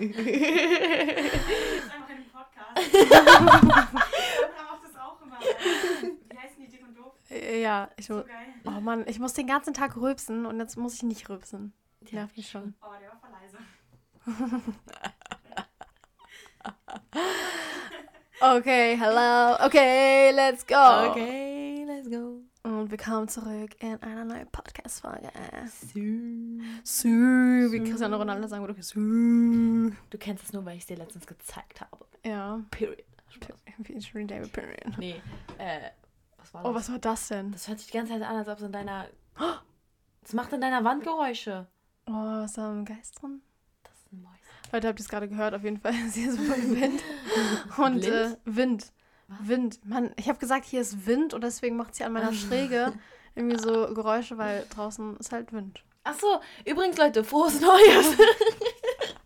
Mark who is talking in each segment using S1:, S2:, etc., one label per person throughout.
S1: Jetzt einfach in den Podcast. Dann macht das auch immer. Wie heißen die dick und doof?
S2: ja, ich
S1: So.
S2: Oh Mann, ich muss den ganzen Tag rülpsen und jetzt muss ich nicht rülpsen. Nervt mich schon.
S1: Oh, der war voll leise.
S2: Okay, hello. Okay, let's go.
S3: Okay, let's go.
S2: Und willkommen zurück in einer neuen Podcast-Folge.
S3: Sü.
S2: Sü, wie Cristiano Ronaldo sagen würde. Sü.
S3: Du kennst es nur, weil ich es dir letztens gezeigt habe.
S2: Ja.
S3: Period.
S2: Featuring David Perrin.
S3: Nee, äh, was war das?
S2: Oh, was war das denn?
S3: Das hört sich die ganze Zeit an, als ob es in deiner... Das macht in deiner Wand Geräusche.
S2: Oh, ist da ein Geist drin?
S3: Das ist ein Mäuschen.
S2: Leute, habt ihr es gerade gehört? Auf jeden Fall ist hier so viel Wind. Und
S3: Blind?
S2: äh, Wind.
S3: Was?
S2: Wind. Mann, ich habe gesagt, hier ist Wind und deswegen macht sie an meiner Schräge irgendwie so Geräusche, weil draußen ist halt Wind.
S3: Ach so, übrigens, Leute, frohes Neues.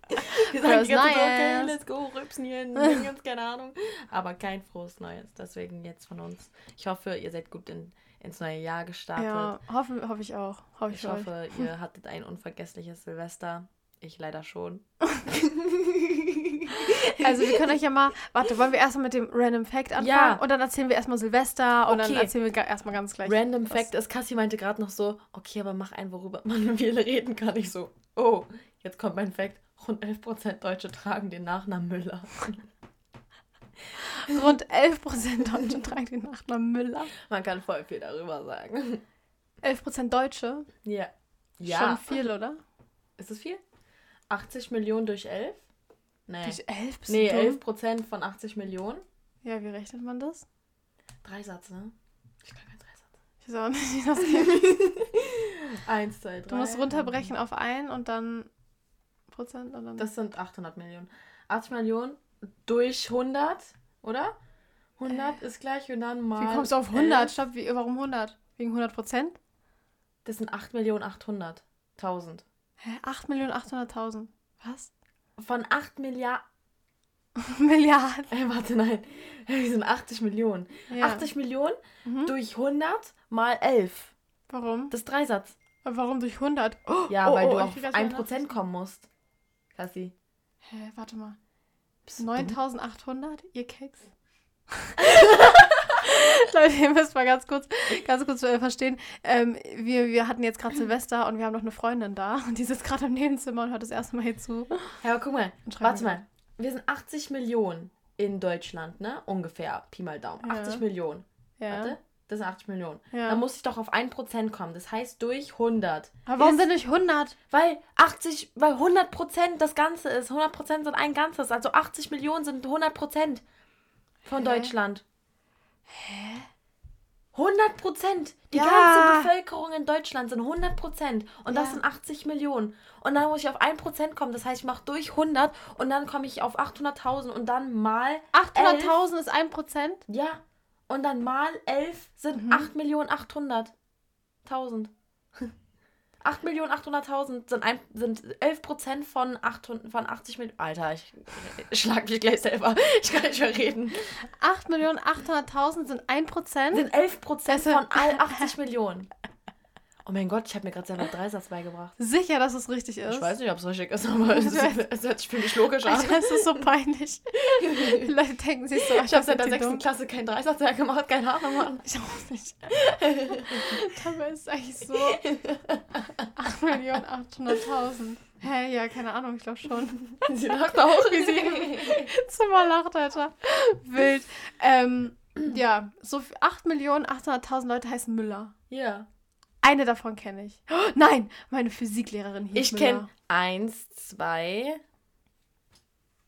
S3: Wir sagen
S2: Frohes
S3: die ganze
S2: Neues.
S3: okay, let's go, rübsen hier, Dingens, keine Ahnung. Aber kein frohes Neues. Deswegen jetzt von uns. Ich hoffe, ihr seid gut in, ins neue Jahr gestartet.
S2: Ja, hoffe, hoffe ich auch. Hoffe ich,
S3: Ich hoffe, ihr hattet ein unvergessliches Silvester. Ich leider schon.
S2: Also wir können euch ja mal, warte, wollen wir erstmal mit dem Random Fact anfangen?
S3: Ja.
S2: Und dann erzählen wir erstmal Silvester und dann
S3: Okay.
S2: erzählen wir erstmal ganz gleich.
S3: Random
S2: was-
S3: Fact ist, Cassie meinte gerade noch so, okay, aber mach ein, worüber man viel reden kann. Ich so, oh, jetzt kommt mein Fact. Rund 11% Deutsche tragen den Nachnamen Müller.
S2: Rund 11% Deutsche tragen den Nachnamen Müller.
S3: Man kann voll viel darüber sagen.
S2: 11% Deutsche?
S3: Ja.
S2: Schon
S3: Ja.
S2: viel, oder?
S3: Ist es viel? 80 Millionen durch 11? Nee.
S2: Durch 11? Bist
S3: Nee,
S2: du dumm?
S3: 11 Prozent von 80 Millionen.
S2: Ja, wie rechnet man das?
S3: Dreisatz, ne? Ich kann keinen Dreisatz.
S2: Ich weiß auch nicht, wie das geht.
S3: Eins, zwei, drei.
S2: Du musst runterbrechen auf ein und dann Prozent und dann.
S3: Das sind 800 Millionen. 80 Millionen durch 100, oder? 100 ist gleich und dann mal.
S2: wie kommst du auf 100?
S3: 11.
S2: Stopp, wie, warum 100? Wegen 100 Prozent?
S3: Das sind 8 Millionen 800.000.
S2: Hä? 8.800.000. Was?
S3: Von 8 Milliarden.
S2: Milliarden.
S3: Äh, warte, nein. Wir sind 80 Millionen.
S2: Ja.
S3: 80 Millionen
S2: Mhm.
S3: durch 100 mal 11.
S2: Warum?
S3: Das ist Dreisatz.
S2: Aber Warum durch 100? Oh,
S3: Ja,
S2: oh,
S3: weil
S2: oh,
S3: du auf
S2: will das
S3: 1% kommen musst. Cassie.
S2: Hä, warte mal.
S3: Bist du dumm?
S2: 9800, ihr Keks? Leute, ihr müsst mal ganz kurz, ganz kurz äh, verstehen. Ähm, wir, wir hatten jetzt gerade Silvester und wir haben noch eine Freundin da und die sitzt gerade im Nebenzimmer und hört das erste Mal hier zu.
S3: Ja, aber guck mal. Warte mal. Wir sind 80 Millionen in Deutschland, ne? Ungefähr. Pi mal Daumen.
S2: Ja.
S3: 80 Millionen.
S2: Ja.
S3: Warte. Das sind 80 Millionen.
S2: Ja.
S3: Da muss ich doch auf 1% kommen. Das heißt durch 100.
S2: Aber warum
S3: ist-
S2: denn nicht 100?
S3: Weil 80, weil 100 Prozent das Ganze ist. 100 Prozent sind ein Ganzes. Also 80 Millionen sind 100 Prozent von
S2: Hä?
S3: Deutschland. Hä? 100 Prozent. Die
S2: ja.
S3: ganze Bevölkerung in Deutschland sind 100 Prozent. Und
S2: ja.
S3: das sind 80 Millionen. Und dann muss ich auf 1 Prozent kommen. Das heißt, ich mache durch 100 und dann komme ich auf 800.000 und dann mal.
S2: 800.000 ist 1 Prozent?
S3: Ja. Und dann mal 11 sind
S2: mhm.
S3: 8.800.000. 8.800.000 sind, ein, sind 11% von, von 80 Millionen. Alter, ich, ich schlag mich gleich selber. Ich kann nicht mehr reden.
S2: 8.800.000 sind 1%?
S3: Sind 11% von 80 Millionen. Oh mein Gott, ich habe mir gerade selber Dreisatz beigebracht.
S2: Sicher, dass es richtig ist?
S3: Ich weiß nicht, ob es richtig ist, aber es, es hört sich für mich logisch an.
S2: Das ist so peinlich. Die Leute denken sich so,
S3: Ich habe seit der sechsten. Klasse keinen Dreisatz mehr gemacht, keine Ahnung, Mann.
S2: Ich auch nicht. Dabei ist es eigentlich so 8.800.000. Hä, ja, keine Ahnung, ich glaube schon.
S3: Sie lacht auch.
S2: Wie sie im Zimmer lacht, Alter. Wild. Ähm, ja, so 8.800.000 Leute heißen Müller.
S3: Ja.
S2: Eine davon kenne ich. Oh, nein, meine Physiklehrerin hieß
S3: Ich kenne eins, zwei,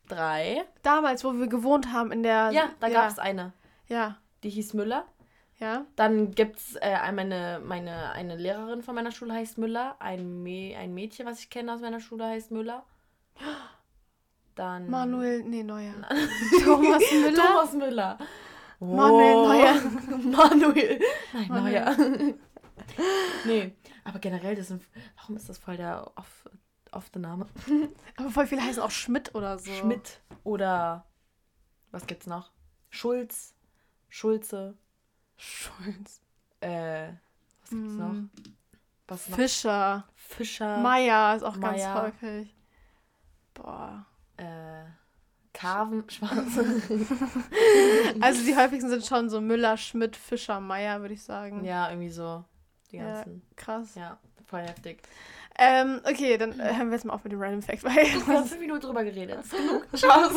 S3: drei.
S2: Damals, wo wir gewohnt haben in der...
S3: Ja, da
S2: ja,
S3: gab es eine.
S2: Ja,
S3: Die hieß Müller.
S2: ja.
S3: Dann gibt es äh, meine, meine, eine Lehrerin von meiner Schule heißt Müller. Ein, Mä ein Mädchen, was ich kenne aus meiner Schule, heißt Müller. Dann.
S2: Manuel, nee, Neuer. Thomas Müller.
S3: Thomas Müller.
S2: Manuel
S3: Oh.
S2: Neuer.
S3: Manuel. Nein,
S2: Manuel.
S3: Neuer. nee, aber generell, das sind, warum ist das voll der off, off the Name?
S2: Aber voll viele heißen auch Schmidt oder so.
S3: Schmidt oder was gibt's noch? Schulz, Schulze,
S2: Schulz.
S3: äh, was gibt's
S2: Mm.
S3: noch? Was noch?
S2: Fischer.
S3: Fischer,
S2: Meier ist auch ganz
S3: Meier.
S2: häufig. Boah.
S3: äh, Schaven, Schwarz.
S2: Also die häufigsten sind schon so Müller, Schmidt, Fischer, Meier, würde ich sagen.
S3: ja, irgendwie so. Die
S2: Ja,
S3: ganzen.
S2: krass.
S3: Ja, voll heftig.
S2: Ähm, okay, dann äh, hören wir jetzt mal auf mit dem Random Fact, weil.
S3: Wir haben fünf Minuten drüber geredet. Ist genug. Spaß.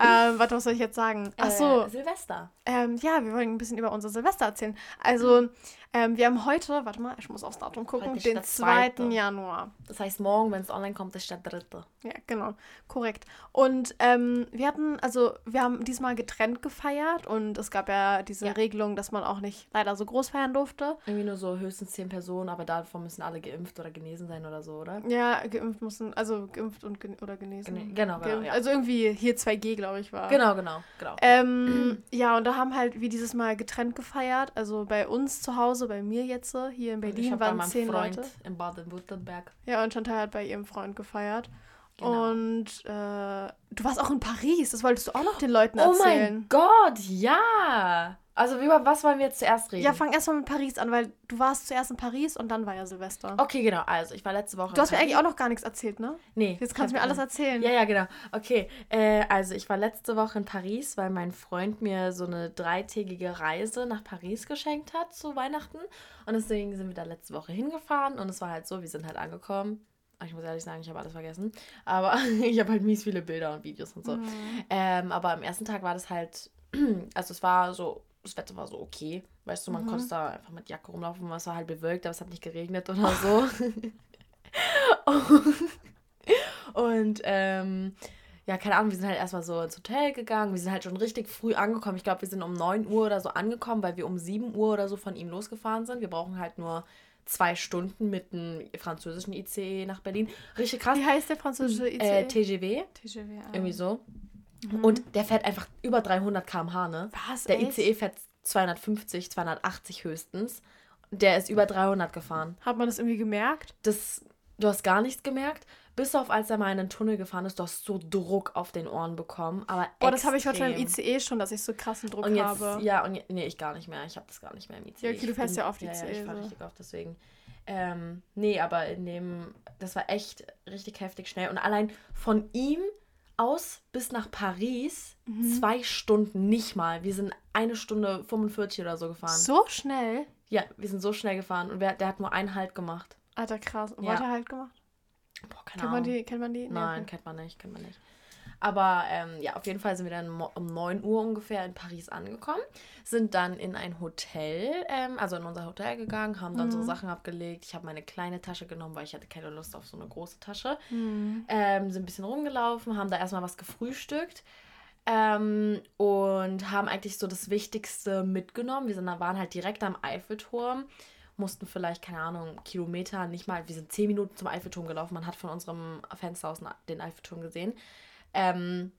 S2: ähm, warte, was soll ich jetzt sagen? Ach so.
S3: Äh, Silvester.
S2: Ähm, ja, wir wollen ein bisschen über unser Silvester erzählen. Also, ähm, wir haben heute, warte mal, ich muss aufs Datum gucken, den
S3: der
S2: 2.
S3: zweite.
S2: Januar.
S3: Das heißt, morgen, wenn es online kommt, ist der dritte.
S2: Ja, genau, korrekt. Und ähm, wir hatten, also wir haben diesmal getrennt gefeiert und es gab ja diese
S3: Ja.
S2: Regelung, dass man auch nicht leider so groß feiern durfte.
S3: Irgendwie nur so höchstens zehn Personen, aber davon müssen alle geimpft oder genesen sein oder so, oder?
S2: Ja, geimpft müssen, also geimpft und gen oder genesen.
S3: Gene- genau, genau,
S2: Geimpft.
S3: ja.
S2: Also irgendwie hier 2G, glaube ich, war.
S3: Genau, genau, genau.
S2: Ähm, ja, und da haben halt wie dieses Mal getrennt gefeiert. Also bei uns zu Hause, bei mir jetzt, hier in Berlin,
S3: bei
S2: waren
S3: meinem
S2: zehn
S3: Freund
S2: Leute.
S3: in Baden-Württemberg.
S2: Ja, und Chantal hat bei ihrem Freund gefeiert.
S3: Genau.
S2: Und äh, du warst auch in Paris, das wolltest du auch noch den Leuten
S3: Oh
S2: erzählen.
S3: mein Gott, ja! Also über was wollen wir jetzt zuerst reden?
S2: Ja, fang erstmal mit Paris an, weil du warst zuerst in Paris und dann war ja Silvester.
S3: Okay, genau. Also ich war letzte Woche.
S2: Du hast mir eigentlich auch noch gar nichts erzählt, ne?
S3: Nee.
S2: Jetzt kannst du mir alles erzählen.
S3: Ja, ja, genau. Okay, äh, also ich war letzte Woche in Paris, weil mein Freund mir so eine dreitägige Reise nach Paris geschenkt hat zu Weihnachten. Und deswegen sind wir da letzte Woche hingefahren und es war halt so, wir sind halt angekommen. Ich muss ehrlich sagen, ich habe alles vergessen. Aber ich habe halt mies viele Bilder und Videos und so.
S2: Mhm.
S3: Ähm, aber am ersten Tag war das halt, also es war so, das Wetter war so okay. Weißt du, man
S2: Mhm.
S3: konnte da einfach mit Jacke rumlaufen, es war halt bewölkt, aber es hat nicht geregnet oder so. und ähm, ja, keine Ahnung, wir sind halt erstmal so ins Hotel gegangen. Wir sind halt schon richtig früh angekommen. Ich glaube, wir sind um 9 Uhr oder so angekommen, weil wir um 7 Uhr oder so von ihm losgefahren sind. Wir brauchen halt nur zwei Stunden mit einem französischen ICE nach Berlin. Richtig krass.
S2: Wie heißt der französische ICE?
S3: Äh, TGW,
S2: TGV. ah.
S3: irgendwie so. Und der fährt einfach über 300 km/h, ne?
S2: Was?
S3: Der
S2: echt?
S3: ICE fährt 250, 280 höchstens. Der ist über 300 gefahren.
S2: Hat man das irgendwie gemerkt?
S3: Das, du hast gar nichts gemerkt, bis auf als er mal in den Tunnel gefahren ist, du hast so Druck auf den Ohren bekommen. Aber
S2: Boah, das habe ich manchmal im. ICE schon, dass ich so krassen Druck
S3: Und jetzt,
S2: habe.
S3: ja, und nee, ich gar nicht mehr. Ich habe das gar nicht mehr im ICE.
S2: Ja, okay, du fährst
S3: bin-
S2: ja oft
S3: Ja, ja,
S2: ICE,
S3: ich fahre richtig oft, deswegen. Ähm, nee, aber in dem, das war echt richtig heftig schnell. Und allein von ihm aus bis nach Paris
S2: Mhm.
S3: zwei Stunden, nicht mal. Wir sind eine Stunde 45 oder so gefahren.
S2: So schnell?
S3: Ja, wir sind so schnell gefahren und wer, der hat nur einen Halt gemacht.
S2: Alter, krass. Und
S3: Ja.
S2: Weiter halt gemacht?
S3: Boah, keine
S2: Kennt man
S3: Ahnung.
S2: die? Kennt man die? Nee,
S3: Nein,
S2: okay.
S3: kennt man nicht, kennt man nicht. Aber ähm, ja, auf jeden Fall sind wir dann um 9 Uhr ungefähr in Paris angekommen, sind dann in ein Hotel, ähm, also in unser Hotel gegangen, haben dann
S2: Mhm.
S3: so Sachen abgelegt. Ich habe meine kleine Tasche genommen, weil ich hatte keine Lust auf so eine große Tasche.
S2: Hm.
S3: Ähm, sind ein bisschen rumgelaufen, haben da erstmal was gefrühstückt. Ähm, und haben eigentlich so das Wichtigste mitgenommen. Wir sind, da waren halt direkt am Eiffelturm, mussten vielleicht, keine Ahnung, Kilometer, nicht mal, wir sind zehn Minuten zum Eiffelturm gelaufen. Man hat von unserem Fenster aus den Eiffelturm gesehen. Ähm,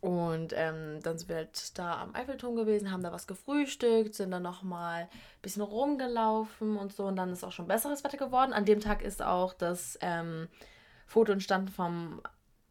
S3: und ähm, dann sind wir halt da am Eiffelturm gewesen, haben da was gefrühstückt, sind dann nochmal ein bisschen rumgelaufen und so. Und dann ist auch schon besseres Wetter geworden. An dem Tag ist auch das ähm, Foto entstanden vom,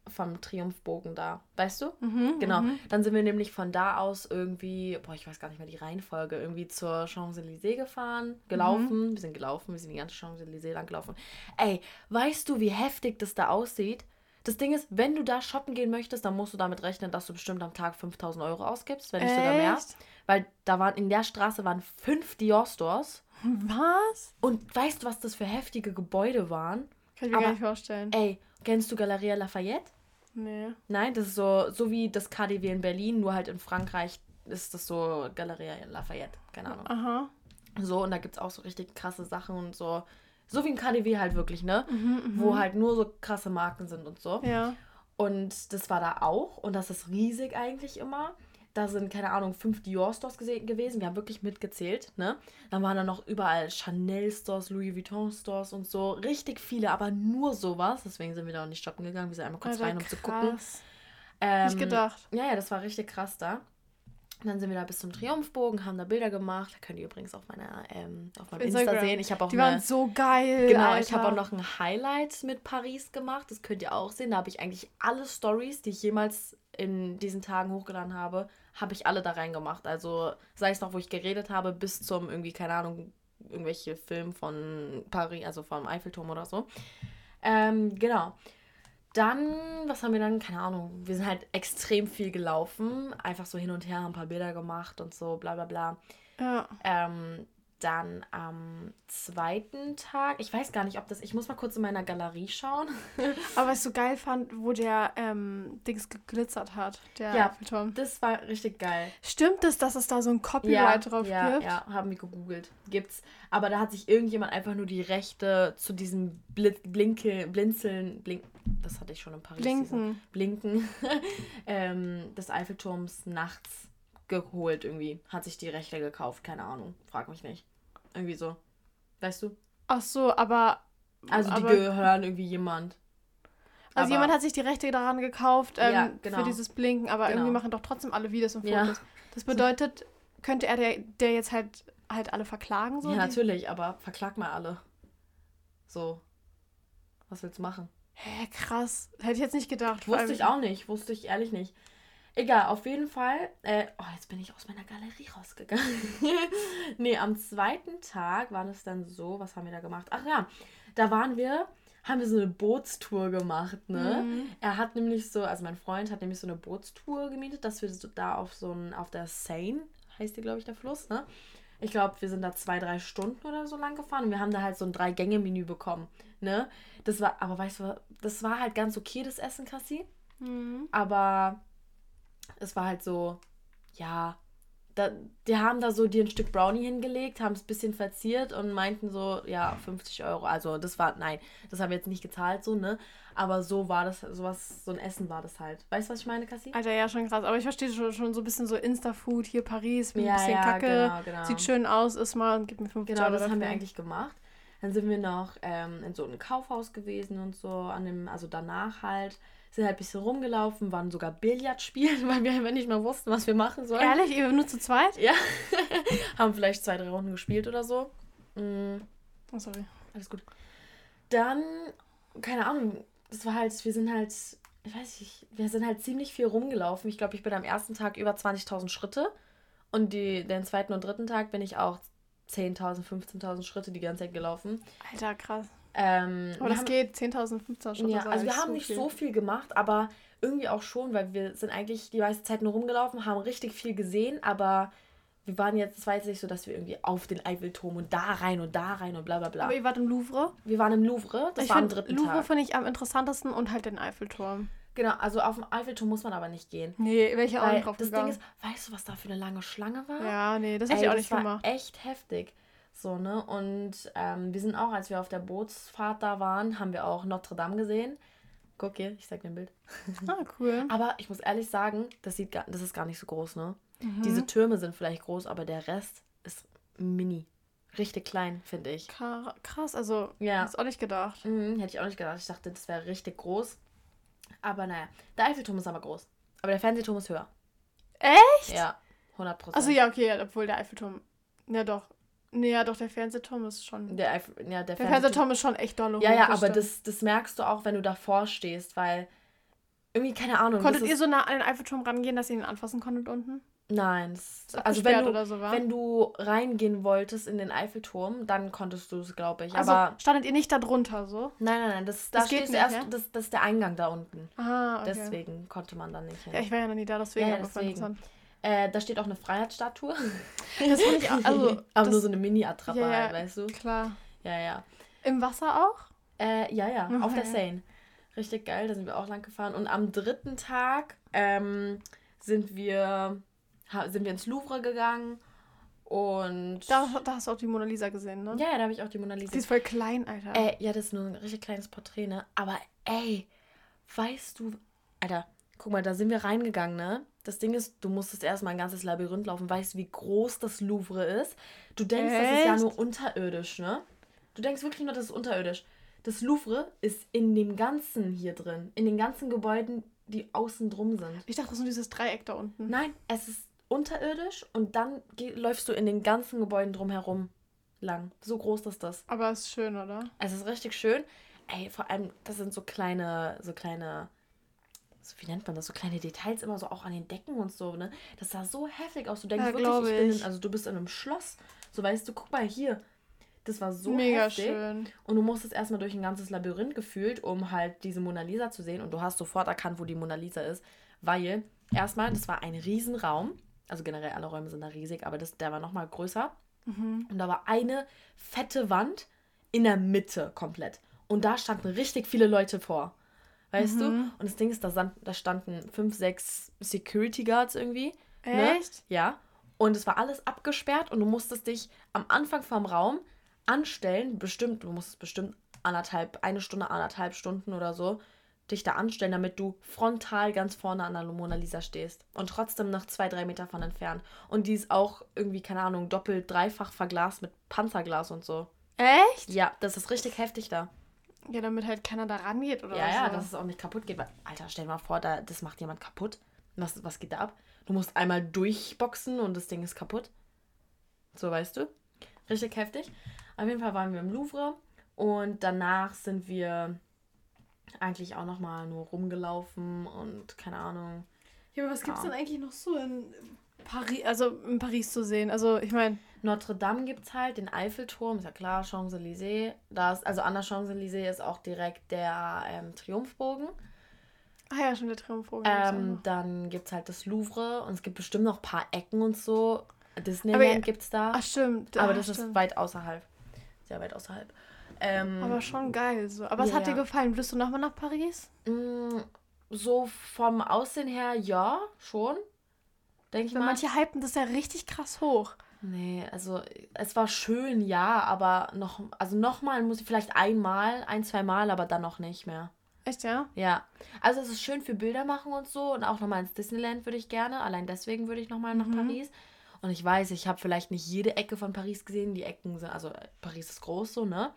S3: vom Triumphbogen da. Weißt du?
S2: Mhm,
S3: Genau.
S2: mhm.
S3: Dann sind wir nämlich von da aus irgendwie, boah, ich weiß gar nicht mehr die Reihenfolge, irgendwie zur Champs-Élysées gefahren, gelaufen. Wir sind gelaufen, wir sind die ganze Champs-Élysées lang gelaufen. Ey, weißt du, wie heftig das da aussieht? Das Ding ist, wenn du da shoppen gehen möchtest, dann musst du damit rechnen, dass du bestimmt am Tag 5000 Euro ausgibst, wenn nicht sogar mehr. Weil da waren in der Straße waren fünf Dior-Stores.
S2: Was?
S3: Und weißt du, was das für heftige Gebäude waren?
S2: Kann ich mir
S3: Aber-
S2: gar nicht vorstellen.
S3: Ey, kennst du Galeria Lafayette?
S2: Nee.
S3: Nein, das ist so, so wie das KDW in Berlin, nur halt in Frankreich ist das so Galeria Lafayette. Keine Ahnung.
S2: Aha.
S3: So, und da gibt es auch so richtig krasse Sachen und so. So wie ein KDW halt wirklich, ne?
S2: Mhm,
S3: Wo halt nur so krasse Marken sind und so.
S2: Ja.
S3: Und das war da auch. Und das ist riesig eigentlich immer. Da sind, keine Ahnung, fünf Dior-Stores gewesen. Wir haben wirklich mitgezählt, ne? Dann waren da noch überall Chanel-Stores, Louis Vuitton-Stores und so. Richtig viele, aber nur sowas. Deswegen sind wir da auch nicht shoppen gegangen. Wir sind einmal kurz
S2: Alter,
S3: rein, um zu gucken.
S2: krass.
S3: Ähm,
S2: Nicht gedacht.
S3: Ja, ja, das war richtig krass da. Und dann sind wir da bis zum Triumphbogen, haben da Bilder gemacht. Da könnt ihr übrigens auf meiner ähm, auf meinem Insta
S2: Instagram.
S3: sehen. Ich habe auch
S2: Die
S3: eine,
S2: waren so geil.
S3: Genau,
S2: Alter.
S3: ich habe auch noch ein Highlight mit Paris gemacht. Das könnt ihr auch sehen. Da habe ich eigentlich alle Stories, die ich jemals in diesen Tagen hochgeladen habe, habe ich alle da reingemacht. Also sei es noch, wo ich geredet habe, bis zum irgendwie, keine Ahnung, irgendwelche Filme von Paris, also vom Eiffelturm oder so. Ähm, genau. Dann, was haben wir dann? Keine Ahnung. Wir sind halt extrem viel gelaufen. Einfach so hin und her, haben ein paar Bilder gemacht und so, bla bla bla.
S2: Ja.
S3: Ähm, dann am zweiten Tag, ich weiß gar nicht, ob das, ich muss mal kurz in meiner Galerie schauen.
S2: Aber was ich so geil fand, wo der ähm, Dings geglitzert hat, der
S3: Ja.
S2: Eiffelturm.
S3: Das war richtig geil.
S2: Stimmt es, dass es da so ein Copyright drauf
S3: ja,
S2: gibt?
S3: ja, haben wir gegoogelt. Gibt's. Aber da hat sich irgendjemand einfach nur die Rechte zu diesem Blinke, Blinzeln, Blink, das hatte ich schon in Paris.
S2: Blinken.
S3: Blinken ähm, des Eiffelturms nachts geholt irgendwie. Hat sich die Rechte gekauft, keine Ahnung. Frag mich nicht. Irgendwie so. Weißt du?
S2: Ach so, aber.
S3: Also die
S2: aber,
S3: gehören irgendwie jemand.
S2: Also
S3: Aber-
S2: jemand hat sich die Rechte daran gekauft ähm,
S3: Ja, genau.
S2: für dieses Blinken, aber
S3: Genau.
S2: irgendwie machen doch trotzdem alle Videos und
S3: Ja.
S2: Fotos. Das bedeutet, könnte er der, der jetzt halt halt alle verklagen so?
S3: ja, natürlich, aber verklag mal alle. So. Was willst du machen?
S2: Hä, krass. Hätte ich jetzt nicht gedacht.
S3: Wusste ich auch nicht, wusste ich ehrlich nicht. Egal, auf jeden Fall. Äh, oh, jetzt bin ich aus meiner Galerie rausgegangen. nee, am zweiten Tag war es dann so, was haben wir da gemacht? Ach ja, da waren wir, haben wir so eine Bootstour gemacht, ne?
S2: Mhm.
S3: Er hat nämlich so, also mein Freund hat nämlich so eine Bootstour gemietet, dass wir so da auf so ein, auf der Seine, heißt die, glaube ich, der Fluss, ne? Ich glaube, wir sind da zwei, drei Stunden oder so lang gefahren und wir haben da halt so ein Drei-Gänge-Menü bekommen, ne? Das war, aber weißt du, das war halt ganz okay, das Essen, Kassi.
S2: Mhm.
S3: Aber es war halt so, ja, da, die haben da so dir ein Stück Brownie hingelegt, haben es ein bisschen verziert und meinten so, ja, 50 Euro. Also das war, nein, das haben wir jetzt nicht gezahlt, so, ne? Aber so war das, sowas, so ein Essen war das halt. Weißt du, was ich meine, Cassie?
S2: Alter, ja, schon krass. Aber ich verstehe schon, schon so ein bisschen so Insta-Food, hier Paris, mit
S3: Ja,
S2: ein bisschen
S3: ja,
S2: Kacke.
S3: genau, genau.
S2: Sieht schön aus, ist mal und gib mir 50
S3: Genau,
S2: Euro
S3: das haben wir
S2: dafür.
S3: eigentlich gemacht. Dann sind wir noch ähm, in so einem Kaufhaus gewesen und so, an dem, also danach halt, sind halt ein bisschen rumgelaufen, waren sogar Billard spielen, weil wir einfach nicht mehr wussten, was wir machen sollen.
S2: Ehrlich, ihr nur zu zweit?
S3: Ja. Haben vielleicht zwei, drei Runden gespielt oder so. Mm,
S2: Oh, sorry.
S3: alles gut. Dann, keine Ahnung, das war halt, wir sind halt, ich weiß nicht, wir sind halt ziemlich viel rumgelaufen. Ich glaube, ich bin am ersten Tag über 20.000 Schritte. Und die, den zweiten und dritten Tag bin ich auch 10.000, 15.000 Schritte die ganze Zeit gelaufen.
S2: Alter, krass.
S3: Ähm,
S2: Aber das
S3: haben-
S2: geht 10.000, 15.000 Schritte.
S3: ja, also wir haben nicht
S2: viel.
S3: so viel gemacht, aber irgendwie auch schon, weil wir sind eigentlich die meiste Zeit nur rumgelaufen, haben richtig viel gesehen, aber wir waren jetzt, es war jetzt nicht so, dass wir irgendwie auf den Eiffelturm und da rein und da rein und bla bla bla.
S2: Aber ihr wart im Louvre?
S3: Wir waren im Louvre, das
S2: ich
S3: war am dritten
S2: Louvre
S3: Tag.
S2: finde ich am interessantesten und halt den Eiffelturm.
S3: Genau, also auf dem Eiffelturm muss man aber nicht gehen.
S2: Nee, welcher auch nicht drauf
S3: das Ding
S2: gegangen.
S3: ist, weißt du, was da für eine lange Schlange war?
S2: Ja, nee, das hätte ich auch
S3: das
S2: nicht
S3: war
S2: gemacht.
S3: echt heftig. So, ne? Und ähm, wir sind auch, als wir auf der Bootsfahrt da waren, haben wir auch Notre Dame gesehen. Guck hier, ich zeig dir ein Bild.
S2: Ah, cool.
S3: Aber ich muss ehrlich sagen, das, sieht gar, das ist gar nicht so groß, ne?
S2: Mhm.
S3: Diese Türme sind vielleicht groß, aber der Rest ist mini. Richtig klein, finde ich.
S2: Kra- Krass, also,
S3: Ja.
S2: hätte ich auch nicht gedacht.
S3: Mhm, hätte ich auch nicht gedacht. Ich dachte, das wäre richtig groß. Aber naja, der Eiffelturm ist aber groß. Aber der Fernsehturm ist höher.
S2: Echt?
S3: Ja, 100 Prozent.
S2: Also ja, okay, ja, obwohl der Eiffelturm. Ja, doch. Nee, ja, doch, der Fernsehturm ist schon.
S3: Der, Eiffel, ja, der,
S2: Der Fernsehturm ist schon echt dolle
S3: Ja,
S2: hoch,
S3: ja, aber
S2: stimmt.
S3: das, das merkst du auch, wenn du davor stehst, weil irgendwie, keine Ahnung.
S2: Konntet ihr so nah an den Eiffelturm rangehen, dass ihr ihn anfassen konntet unten?
S3: Nein. Das,
S2: Ist
S3: also wenn du,
S2: oder so,
S3: wenn du reingehen wolltest in den Eiffelturm, dann konntest du es, glaube ich.
S2: Also
S3: aber
S2: standet ihr nicht da drunter so?
S3: nein, nein, nein, das, da
S2: Das nicht,
S3: erst,
S2: ja?
S3: das, das ist der Eingang da unten.
S2: Ah, okay.
S3: Deswegen konnte man da nicht hin.
S2: Ja, ich war ja noch nie da, deswegen.
S3: Ja, deswegen. Äh, da steht auch eine Freiheitsstatue.
S2: Das fand ich auch, also,
S3: aber nur so eine Mini-Attrappe
S2: Ja, ja.
S3: halt, weißt du?
S2: klar.
S3: Ja, ja.
S2: Im Wasser auch?
S3: Äh, ja, ja, auf der
S2: Okay.
S3: Seine. Richtig geil, da sind wir auch lang gefahren. Und am dritten Tag ähm, sind wir sind wir ins Louvre gegangen und
S2: Da, da hast du auch die Mona Lisa gesehen, ne?
S3: ja, ja, da habe ich auch die Mona Lisa.
S2: Sie ist voll klein, Alter.
S3: Äh, ja, das ist nur ein richtig kleines Porträt, ne? Aber ey, weißt du, Alter, guck mal, da sind wir reingegangen, ne? Das Ding ist, du musstest erstmal ein ganzes Labyrinth laufen. Weißt du, wie groß das Louvre ist? Du denkst, das ist ja
S2: Echt?
S3: nur unterirdisch, ne? Du denkst wirklich nur, das ist unterirdisch. Das Louvre ist in dem Ganzen hier drin. In den ganzen Gebäuden, die außen drum sind.
S2: Ich dachte, das ist nur dieses Dreieck da unten.
S3: Nein, es ist unterirdisch und dann läufst du in den ganzen Gebäuden drumherum lang. So groß ist das.
S2: Aber ist schön, oder?
S3: Es ist richtig schön. Ey, vor allem, das sind so kleine, so kleine, so, wie nennt man das? So kleine Details immer so auch an den Decken und so, ne? Das sah so heftig aus. Du denkst
S2: Ja,
S3: wirklich,
S2: glaub
S3: ich bin
S2: ich.
S3: in, also du bist in einem Schloss. So weißt du, guck mal hier. Das war so
S2: Mega
S3: heftig.
S2: schön.
S3: Und du musstest erstmal durch ein ganzes Labyrinth gefühlt, um halt diese Mona Lisa zu sehen. Und du hast sofort erkannt, wo die Mona Lisa ist. Weil, erstmal, das war ein Riesenraum. Also generell alle Räume sind da riesig, aber das, der war nochmal größer.
S2: Mhm.
S3: Und da war eine fette Wand in der Mitte komplett. Und da standen richtig viele Leute vor. Weißt du?
S2: Mhm.
S3: Und das Ding ist, da, stand, da standen fünf, sechs Security Guards irgendwie. Ne?
S2: Echt?
S3: Ja. Und es war alles abgesperrt und du musstest dich am Anfang vom Raum anstellen, bestimmt, du musstest bestimmt anderthalb, eine Stunde, anderthalb Stunden oder so, dich da anstellen, damit du frontal ganz vorne an der Mona Lisa stehst. Und trotzdem noch zwei, drei Meter von entfernt. Und die ist auch irgendwie, keine Ahnung, doppelt, dreifach verglast mit Panzerglas und so.
S2: Echt?
S3: Ja, das ist richtig heftig da.
S2: Ja, damit halt keiner da rangeht oder
S3: Ja,
S2: so.
S3: ja, dass es auch nicht kaputt geht. Weil, Alter, stell dir mal vor, da, das macht jemand kaputt. Was, was geht da ab? Du musst einmal durchboxen und das Ding ist kaputt. So, weißt du? Richtig heftig. Auf jeden Fall waren wir im Louvre und danach sind wir eigentlich auch nochmal nur rumgelaufen und keine Ahnung.
S2: Ja, aber was gibt's
S3: Ja.
S2: denn eigentlich noch so in Paris, also in Paris zu sehen? Also, ich meine,
S3: Notre Dame gibt es halt, den Eiffelturm, ist ja klar, Champs-Élysées. Ist- Also an der Champs-Élysées ist auch direkt der ähm, Triumphbogen.
S2: ah ja, schon der Triumphbogen.
S3: Ähm, dann gibt es halt das Louvre und es gibt bestimmt noch ein paar Ecken und so. Disneyland gibt es da.
S2: Ach, stimmt.
S3: aber
S2: ah,
S3: das ist
S2: stimmt.
S3: weit außerhalb. Sehr weit außerhalb. Ähm,
S2: Aber schon geil so. Aber es
S3: Ja,
S2: hat dir gefallen. Willst du nochmal nach Paris?
S3: mh, so vom Aussehen her, ja, schon. Denke ich
S2: Weil
S3: mal.
S2: manche hypen das ja richtig krass hoch.
S3: Nee, also es war schön, ja, aber noch, also nochmal muss ich vielleicht einmal, ein, zwei Mal, aber dann noch nicht mehr.
S2: Echt, ja?
S3: Ja, also es ist schön für Bilder machen und so und auch nochmal ins Disneyland würde ich gerne. Allein deswegen würde ich nochmal nach
S2: Mhm.
S3: Paris. Und ich weiß, ich habe vielleicht nicht jede Ecke von Paris gesehen. Die Ecken sind, also Paris ist groß so, ne?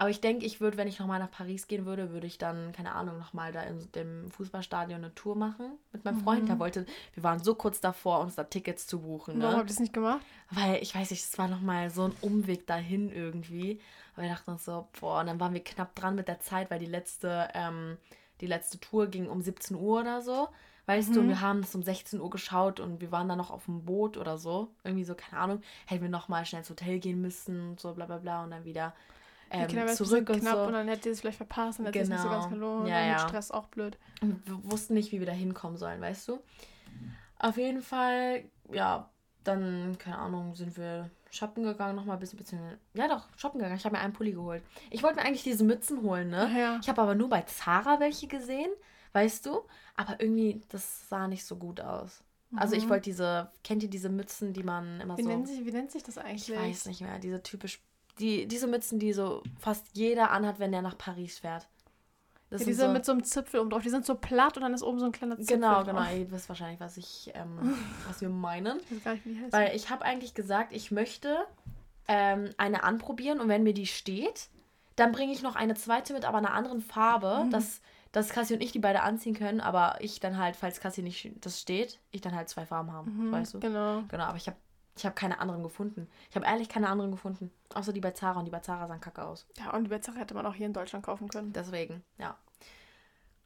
S3: Aber ich denke, ich würde, wenn ich nochmal nach Paris gehen würde, würde ich dann, keine Ahnung, nochmal da in dem Fußballstadion eine Tour machen mit meinem Freund. Der wollte, wir waren so kurz davor, uns da Tickets zu buchen, ne?
S2: Warum habt ihr es nicht gemacht?
S3: Weil ich weiß nicht, es war nochmal so ein Umweg dahin irgendwie. Aber wir dachten uns so, boah, und dann waren wir knapp dran mit der Zeit, weil die letzte, ähm, die letzte Tour ging um 17 Uhr oder so. Weißt du, und wir haben es um 16 Uhr geschaut und wir waren dann noch auf dem Boot oder so. Irgendwie so, keine Ahnung, hätten wir nochmal schnell ins Hotel gehen müssen und so, bla bla bla. Und dann wieder ähm,
S2: dann wäre es
S3: zurück und
S2: knapp
S3: so.
S2: und dann hättet ihr es vielleicht verpasst und hättet ihr es nicht so
S3: Genau.
S2: ganz gelohnt.
S3: Ja,
S2: und mit
S3: ja.
S2: Stress auch blöd.
S3: Und wir wussten nicht, wie wir da hinkommen sollen, weißt du? Auf jeden Fall, ja, dann, keine Ahnung, sind wir shoppen gegangen, nochmal ein bisschen, bisschen. Ja, doch, shoppen gegangen. Ich habe mir einen Pulli geholt. Ich wollte mir eigentlich diese Mützen holen, ne?
S2: Ja.
S3: Ich habe aber nur bei Zara welche gesehen, weißt du? Aber irgendwie, das sah nicht so gut aus. Also ich
S2: Mhm.
S3: wollte diese, kennt ihr diese Mützen, die man immer
S2: Wie,
S3: so.
S2: nennt sich, wie nennt sich das eigentlich?
S3: ich weiß nicht mehr, diese typisch. Die, diese Mützen, die so fast jeder anhat, wenn der nach Paris fährt. Das
S2: Ja,
S3: sind
S2: die sind
S3: so,
S2: mit so einem Zipfel oben drauf. Die sind so platt und dann ist oben so ein kleiner Zipfel
S3: Genau,
S2: drauf.
S3: genau. Ihr wisst wahrscheinlich, was ich, ähm, was wir meinen.
S2: Ich weiß gar nicht, wie heißt.
S3: Weil ich habe eigentlich gesagt, ich möchte ähm, eine anprobieren und wenn mir die steht, dann bringe ich noch eine zweite mit, aber einer anderen Farbe,
S2: Mhm.
S3: dass, dass Cassie und ich die beide anziehen können, aber ich dann halt, falls Cassie nicht das steht, ich dann halt zwei Farben haben,
S2: Mhm,
S3: weißt du?
S2: Genau.
S3: Genau, aber ich habe ich hab keine anderen gefunden. Ich habe ehrlich keine anderen gefunden. Außer die bei Zara und die bei Zara sahen kacke aus.
S2: Ja, und die Betzere hätte man auch hier in Deutschland kaufen können.
S3: Deswegen, ja.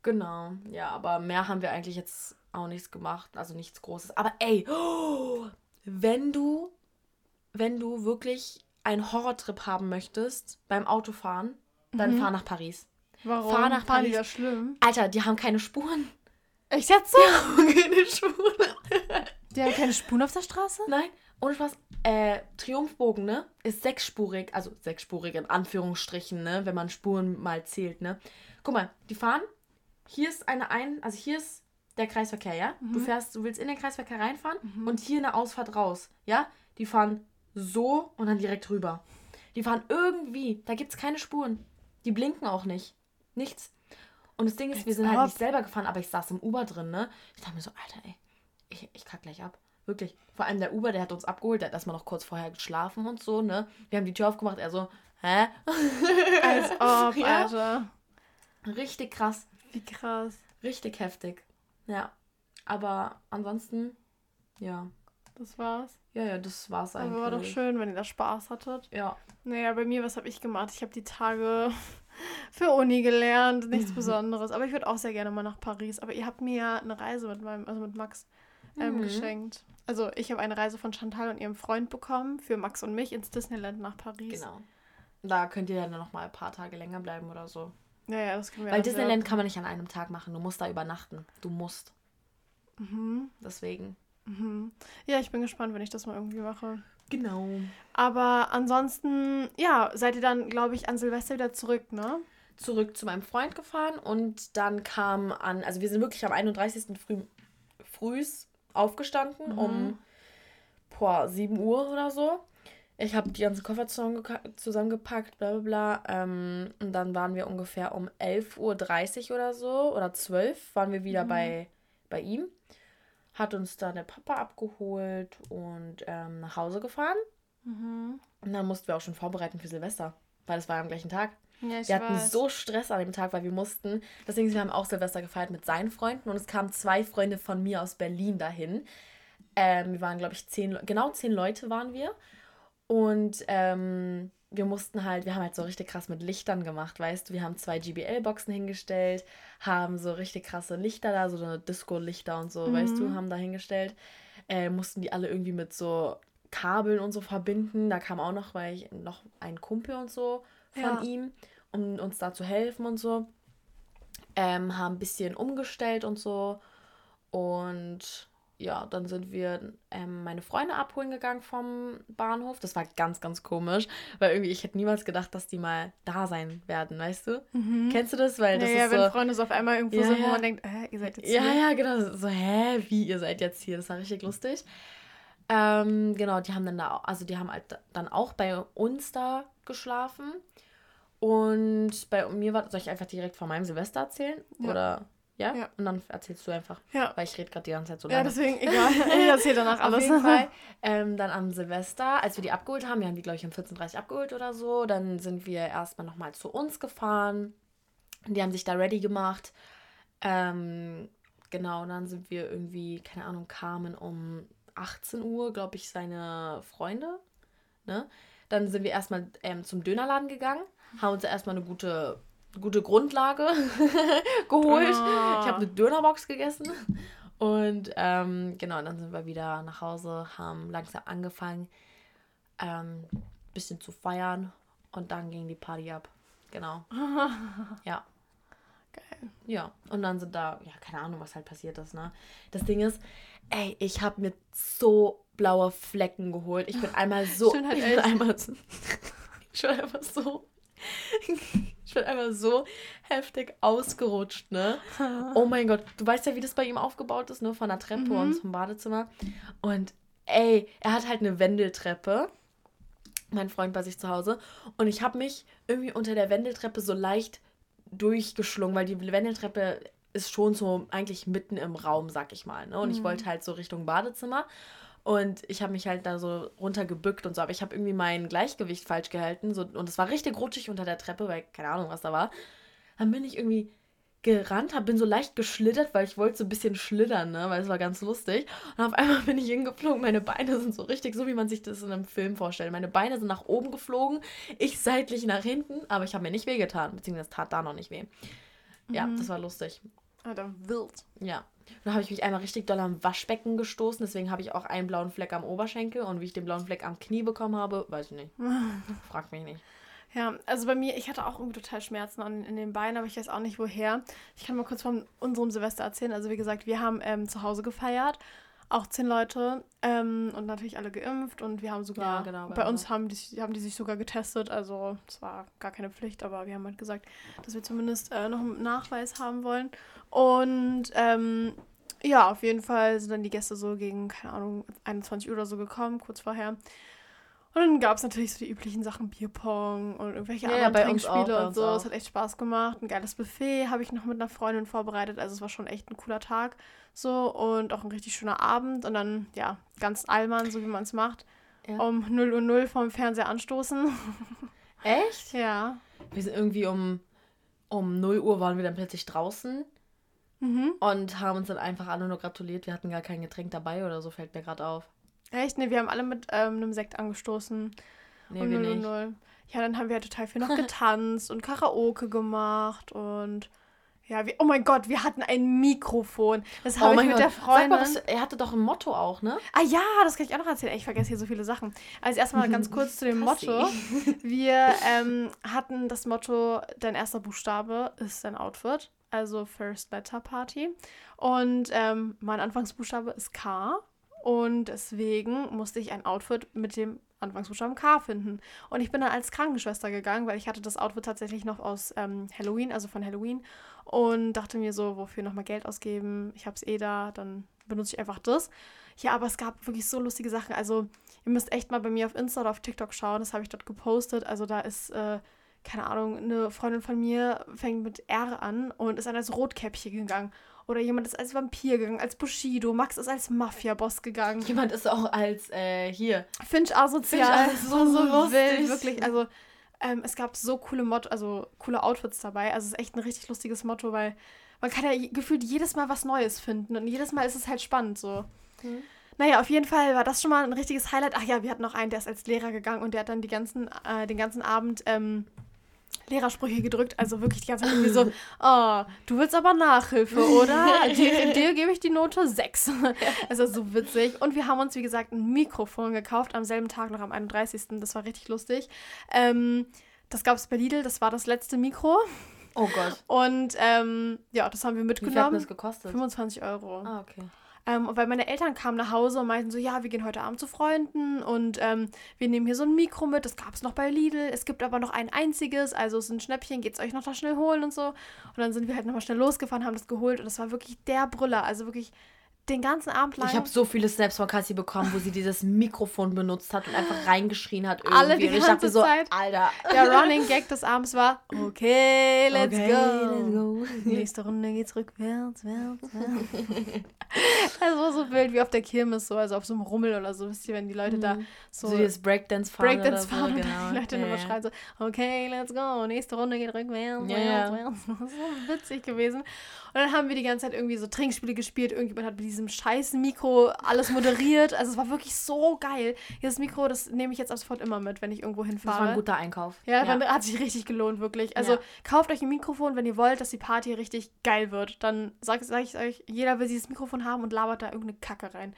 S3: Genau, ja, aber mehr haben wir eigentlich jetzt auch nichts gemacht, also nichts Großes. Aber ey, oh, wenn du, wenn du wirklich einen Horrortrip haben möchtest beim Autofahren, dann
S2: Mhm.
S3: fahr nach Paris.
S2: Warum?
S3: Fahr nach
S2: die
S3: Paris.
S2: da schlimm?
S3: Alter, die haben keine Spuren.
S2: Ich jetzt so?
S3: keine Spuren.
S2: Die haben keine Spuren auf der Straße?
S3: Nein, ohne Spaß. Äh, Triumphbogen, ne? Ist sechsspurig, also sechsspurig in Anführungsstrichen, ne? Wenn man Spuren mal zählt, ne? Guck mal, die fahren. Hier ist eine ein, also hier ist der Kreisverkehr, ja? Du fährst, du willst in den Kreisverkehr reinfahren und hier eine Ausfahrt raus, ja? Die fahren so und dann direkt rüber. Die fahren irgendwie, da gibt's keine Spuren. Die blinken auch nicht. Nichts. Und das Ding ist, wir
S2: Als
S3: sind halt
S2: ob.
S3: nicht selber gefahren, aber ich saß im Uber drin, ne? Ich dachte mir so, Alter, ey, ich, ich kack gleich ab. Wirklich. Vor allem der Uber, der hat uns abgeholt, der hat erstmal noch kurz vorher geschlafen und so, ne? Wir haben die Tür aufgemacht, er so, hä?
S2: Als ob,
S3: Ja.
S2: Alter.
S3: Richtig krass.
S2: Wie krass.
S3: Richtig heftig. Ja. Aber ansonsten, ja.
S2: Das war's.
S3: Ja, ja, das war's eigentlich.
S2: Aber war doch schön, wenn ihr da Spaß hattet.
S3: Ja.
S2: Naja, bei mir, was habe ich gemacht? Ich habe die Tage für Uni gelernt, nichts. Besonderes. Aber ich würde auch sehr gerne mal nach Paris. Aber ihr habt mir ja eine Reise mit meinem, also mit Max ähm,
S3: Mhm.
S2: geschenkt. Also ich habe eine Reise von Chantal und ihrem Freund bekommen für Max und mich ins Disneyland nach Paris.
S3: Genau. Da könnt ihr dann noch mal ein paar Tage länger bleiben oder so.
S2: Ja, ja, das können wir
S3: Weil Disneyland kann man nicht an einem Tag machen. Du musst da übernachten. Du musst.
S2: Ja. Mhm.
S3: Deswegen.
S2: Mhm. Ja, ich bin gespannt, wenn ich das mal irgendwie mache.
S3: Genau.
S2: Aber ansonsten, ja, seid ihr dann, glaube ich, an Silvester wieder zurück, ne?
S3: Zurück zu meinem Freund gefahren und dann kam an, also wir sind wirklich am 31. früh frühs aufgestanden
S2: Mhm.
S3: um boah, 7 Uhr oder so. Ich habe die ganzen Koffer zusammengepackt, bla bla bla. Ähm, und dann waren wir ungefähr um 11.30 Uhr oder so oder 12 waren wir wieder
S2: Mhm.
S3: bei, bei ihm. Hat uns dann der Papa abgeholt und ähm, nach Hause gefahren.
S2: Mhm.
S3: Und dann mussten wir auch schon vorbereiten für Silvester, weil es war am gleichen Tag.
S2: Ja,
S3: Wir hatten
S2: weiß.
S3: so Stress an dem Tag, weil wir mussten. Deswegen, wir haben auch Silvester gefeiert mit seinen Freunden und es kamen zwei Freunde von mir aus Berlin dahin. Ähm, wir waren, glaube ich, zehn, genau zehn Leute waren wir. Und ähm, wir mussten halt, wir haben halt so richtig krass mit Lichtern gemacht, weißt du. Wir haben zwei GBL-Boxen hingestellt, haben so richtig krasse Lichter da, so eine Disco-Lichter und so, weißt du,
S2: Mhm.
S3: haben da hingestellt. Äh, mussten die alle irgendwie mit so Kabeln und so verbinden. Da kam auch noch, weil ich, noch ein Kumpel und so von
S2: Ja.
S3: ihm, um uns da zu helfen und so. Ähm, haben ein bisschen umgestellt und so. Und ja, dann sind wir ähm, meine Freunde abholen gegangen vom Bahnhof. Das war ganz, ganz komisch, weil irgendwie ich hätte niemals gedacht, dass die mal da sein werden, weißt du?
S2: Mhm.
S3: Kennst du das? Weil
S2: ja,
S3: das
S2: ja,
S3: ist
S2: wenn
S3: so.
S2: Freunde so auf einmal irgendwo
S3: Ja,
S2: sind, wo
S3: ja.
S2: man denkt, äh, ihr seid jetzt
S3: Ja,
S2: hier.
S3: ja, genau. So, hä, wie, ihr seid jetzt hier? Das war richtig lustig. Ähm, genau, die haben dann da, also die haben halt dann auch bei uns da geschlafen. Und bei mir war, soll ich einfach direkt von meinem Silvester erzählen?
S2: Ja.
S3: Oder, ja?
S2: Ja.
S3: Und dann erzählst du einfach.
S2: Ja.
S3: Weil ich rede gerade die ganze Zeit so
S2: Ja,
S3: lange.
S2: deswegen, egal. Ich erzähle danach
S3: Auf
S2: alles.
S3: jeden Fall. Ähm, dann am Silvester, als wir die abgeholt haben, wir haben die, glaube ich, um 14.30 Uhr abgeholt oder so, dann sind wir erstmal nochmal zu uns gefahren. Die haben sich da ready gemacht. Ähm, genau, und dann sind wir irgendwie, keine Ahnung, kamen um 18 Uhr, glaube ich, seine Freunde. Ne? Dann sind wir erstmal ähm, zum Dönerladen gegangen, haben uns erstmal eine gute, gute Grundlage geholt.
S2: Ah.
S3: Ich habe eine Dönerbox gegessen. Und ähm, genau, dann sind wir wieder nach Hause, haben langsam angefangen, ähm, bisschen zu feiern und dann ging die Party ab. Genau. Ja.
S2: Geil.
S3: Ja, und dann sind da, ja, keine Ahnung, was halt passiert ist, ne? Das Ding ist, ey, ich habe mir so blaue Flecken geholt. Ich bin einmal so,
S2: Schönheit
S3: ich bin einmal so, ich bin einfach so, ich bin einfach so heftig ausgerutscht, ne? Oh mein Gott, du weißt ja, wie das bei ihm aufgebaut ist, ne? Von der Treppe
S2: Mhm.
S3: und zum Badezimmer. Und ey, er hat halt eine Wendeltreppe. Mein Freund bei sich zu Hause. Und ich habe mich irgendwie unter der Wendeltreppe so leicht durchgeschlungen, weil die Wendeltreppe ist schon so eigentlich mitten im Raum, sag ich mal. Ne? Und ich
S2: Mhm.
S3: wollte halt so Richtung Badezimmer. Und ich habe mich halt da so runtergebückt und so, aber ich habe irgendwie mein Gleichgewicht falsch gehalten. So, und es war richtig rutschig unter der Treppe, weil keine Ahnung, was da war. Dann bin ich irgendwie gerannt, hab, bin so leicht geschlittert, weil ich wollte so ein bisschen schlittern, ne? weil es war ganz lustig. Und auf einmal bin ich hingeflogen, meine Beine sind so richtig, so wie man sich das in einem Film vorstellt. Meine Beine sind nach oben geflogen, ich seitlich nach hinten, aber ich habe mir nicht wehgetan, beziehungsweise tat da noch nicht weh. Ja,
S2: Mhm.
S3: das war lustig.
S2: Alter, wild.
S3: Ja. Dann habe ich mich einmal richtig doll am Waschbecken gestoßen, deswegen habe ich auch einen blauen Fleck am Oberschenkel und wie ich den blauen Fleck am Knie bekommen habe, weiß ich nicht. Frag mich nicht.
S2: Ja, also bei mir, ich hatte auch irgendwie total Schmerzen an, in den Beinen, aber ich weiß auch nicht woher. Ich kann mal kurz von unserem Silvester erzählen. Also wie gesagt, wir haben ähm, zu Hause gefeiert, auch zehn Leute ähm, und natürlich alle geimpft und wir haben sogar,
S3: Ja, genau, bei
S2: bei
S3: uns
S2: haben die, haben die sich sogar getestet. Also es war gar keine Pflicht, aber wir haben halt gesagt, dass wir zumindest äh, noch einen Nachweis haben wollen. Und ähm, ja, auf jeden Fall sind dann die Gäste so gegen, keine Ahnung, 21 Uhr oder so gekommen, kurz vorher. Und dann gab es natürlich so die üblichen Sachen, Bierpong und irgendwelche
S3: Ja, ja,
S2: anderen
S3: bei uns auch,
S2: Trinkspiele und so. Es hat echt Spaß gemacht. Ein geiles Buffet habe ich noch mit einer Freundin vorbereitet. Also es war schon echt ein cooler Tag. So und auch ein richtig schöner Abend. Und dann, ja, ganz Allmann, so wie man es macht.
S3: Ja.
S2: Um 0 Uhr 0 vom Fernseher anstoßen.
S3: Echt?
S2: ja.
S3: Wir sind irgendwie um, um 0 Uhr waren wir dann plötzlich draußen
S2: Mhm.
S3: und haben uns dann einfach alle nur gratuliert. Wir hatten gar kein Getränk dabei oder so, fällt mir gerade auf.
S2: Echt? Ne, wir haben alle mit ähm, einem Sekt angestoßen.
S3: Nee,
S2: um
S3: wir
S2: 0 Uhr
S3: nicht.
S2: 0. Ja, dann haben wir halt total viel noch getanzt und Karaoke gemacht und Ja, wir, oh mein Gott, wir hatten ein Mikrofon. Das
S3: Oh
S2: habe ich
S3: mein
S2: mit
S3: Gott.
S2: der Freundin.
S3: mal, was, er hatte doch ein Motto auch, ne?
S2: Ah ja, das kann ich auch noch erzählen. Ey, Ich vergesse hier so viele Sachen. Also erstmal ganz kurz zu dem. Motto. Wir ähm, hatten das Motto, dein erster Buchstabe ist dein Outfit. Also First Letter Party. Und ähm, mein Anfangsbuchstabe ist K. Und deswegen musste ich ein Outfit mit dem Anfangsbuchstaben K finden. Und ich bin dann als Krankenschwester gegangen, weil ich hatte das Outfit tatsächlich noch aus ähm, Halloween, also von Halloween. Und dachte mir so, wofür nochmal Geld ausgeben? Ich habe es eh da, dann benutze ich einfach das. Ja, aber es gab wirklich so lustige Sachen. Also, ihr müsst echt mal bei mir auf Insta oder auf TikTok schauen. Das habe ich dort gepostet. Also, da ist, äh, keine Ahnung, eine Freundin von mir fängt mit R an und ist dann als Rotkäppchen gegangen. Oder jemand ist als Vampir gegangen, als Bushido. Max ist als Mafia-Boss gegangen.
S3: Jemand ist auch als, äh, hier.
S2: Finch asozial.
S3: Finch,
S2: so, so
S3: lustig.
S2: wild, wirklich. Also, ähm, es gab so coole Motto, also coole Outfits dabei. Also, es ist echt ein richtig lustiges Motto, weil man kann ja gefühlt jedes Mal was Neues finden. Und jedes Mal ist es halt spannend so.
S3: Mhm.
S2: Naja, auf jeden Fall war das schon mal ein richtiges Highlight. Ach ja, wir hatten noch einen, der ist als Lehrer gegangen und der hat dann ganzen, äh, den ganzen Abend ähm, Lehrersprüche gedrückt. Also wirklich die ganze Zeit irgendwie so, oh, du willst aber Nachhilfe, oder? dir, dir gebe ich die Note 6. Also so witzig. Und wir haben uns, wie gesagt, ein Mikrofon gekauft am selben Tag noch am 31. Das war richtig lustig. Ähm, das gab es bei Lidl, das war das letzte Mikro.
S3: Oh Gott.
S2: Und ähm, ja, das haben wir
S3: Wie viel hat
S2: mitgenommen.
S3: das gekostet?
S2: 25 Euro.
S3: Ah, okay.
S2: Ähm, weil meine Eltern kamen nach Hause und meinten so, ja, wir gehen heute Abend zu Freunden und ähm, wir nehmen hier so ein Mikro mit, das gab es noch bei Lidl, es gibt aber noch ein einziges, also es ist ein Schnäppchen, geht's euch noch da schnell holen und so. Und dann sind wir halt nochmal schnell losgefahren, haben das geholt. Und das war wirklich der Brüller, also wirklich den ganzen Abend lang.
S3: Ich habe so viele Snaps von Cassie bekommen, wo sie dieses Mikrofon benutzt hat und einfach reingeschrien hat. Irgendwie.
S2: Alle die
S3: Und ich dachte
S2: ganze
S3: so,
S2: Zeit.
S3: Alter.
S2: der Running Gag des Abends war, okay, let's
S3: Okay,
S2: go.
S3: let's go.
S2: Nächste Runde geht's rückwärts, wärts, wärts. Das war so wild wie auf der Kirmes, so, also auf so einem Rummel oder so, wisst ihr, wenn die Leute da so,
S3: So, dieses Breakdance fahren
S2: Breakdance fahren
S3: so,
S2: und
S3: genau.
S2: dann die Leute
S3: Ja,
S2: immer
S3: ja.
S2: schreien so, okay, let's go, nächste Runde geht rückwärts,
S3: Ja,
S2: wärts, wärts. Das ist so witzig gewesen. Und dann haben wir die ganze Zeit irgendwie so Trinkspiele gespielt, irgendjemand hat mit diesem scheiß Mikro alles moderiert, also es war wirklich so geil. Dieses Mikro, das nehme ich jetzt ab sofort immer mit, wenn ich irgendwo
S3: Das
S2: hinfahre.
S3: war ein guter Einkauf.
S2: Ja, man- hat sich richtig gelohnt, wirklich. Also
S3: Ja.
S2: kauft euch ein Mikrofon, wenn ihr wollt, dass die Party richtig geil wird. Dann sage sag ich euch, jeder will dieses Mikrofon haben und labert da irgendeine Kacke rein.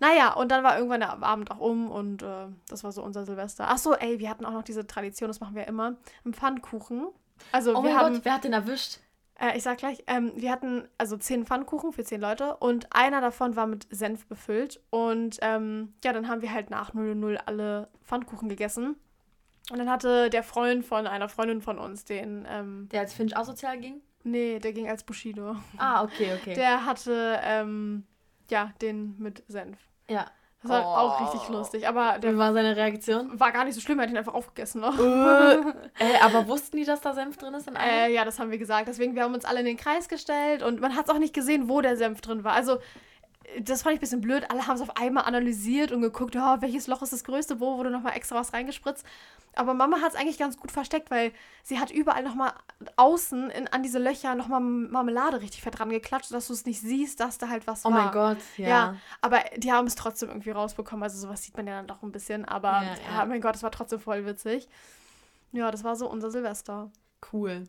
S2: Naja, und dann war irgendwann der Abend auch um und äh, das war so unser Silvester. Ach so, ey, wir hatten auch noch diese Tradition, das machen wir immer, einen Pfannkuchen. Also
S3: Oh
S2: wir
S3: mein
S2: haben,
S3: Gott, wer hat den erwischt?
S2: Äh, ich sag gleich, ähm, wir hatten also zehn Pfannkuchen für zehn Leute und einer davon war mit Senf befüllt. Und ähm, ja, dann haben wir halt nach 0 alle Pfannkuchen gegessen. Und dann hatte der Freund von einer Freundin von uns den, ähm,
S3: Der als Finch asozial ging?
S2: nee, der ging als Bushido.
S3: Ah, okay, okay.
S2: Der hatte, ähm, ja, den mit Senf.
S3: ja.
S2: Das war
S3: Oh.
S2: auch richtig lustig, aber der
S3: Wie war seine Reaktion?
S2: war gar nicht so schlimm, er hat ihn einfach aufgegessen noch.
S3: äh, aber wussten die, dass da Senf drin ist in?
S2: Äh, ja, das haben wir gesagt. Deswegen, wir haben uns alle in den Kreis gestellt und man hat es auch nicht gesehen, wo der Senf drin war. Also, das fand ich ein bisschen blöd. Alle haben es auf einmal analysiert und geguckt, oh, welches Loch ist das größte, wo wurde nochmal extra was reingespritzt. Aber Mama hat es eigentlich ganz gut versteckt, weil sie hat überall nochmal außen in, an diese Löcher nochmal Marmelade richtig fett dran geklatscht, dass du es nicht siehst, dass da halt was
S3: oh
S2: war.
S3: mein Gott, ja.
S2: Ja. aber die haben es trotzdem irgendwie rausbekommen. Also sowas sieht man ja dann doch ein bisschen. Aber
S3: Ja,
S2: ja,
S3: ja.
S2: mein Gott, das war trotzdem voll witzig. Ja, das war so unser Silvester.
S3: Cool.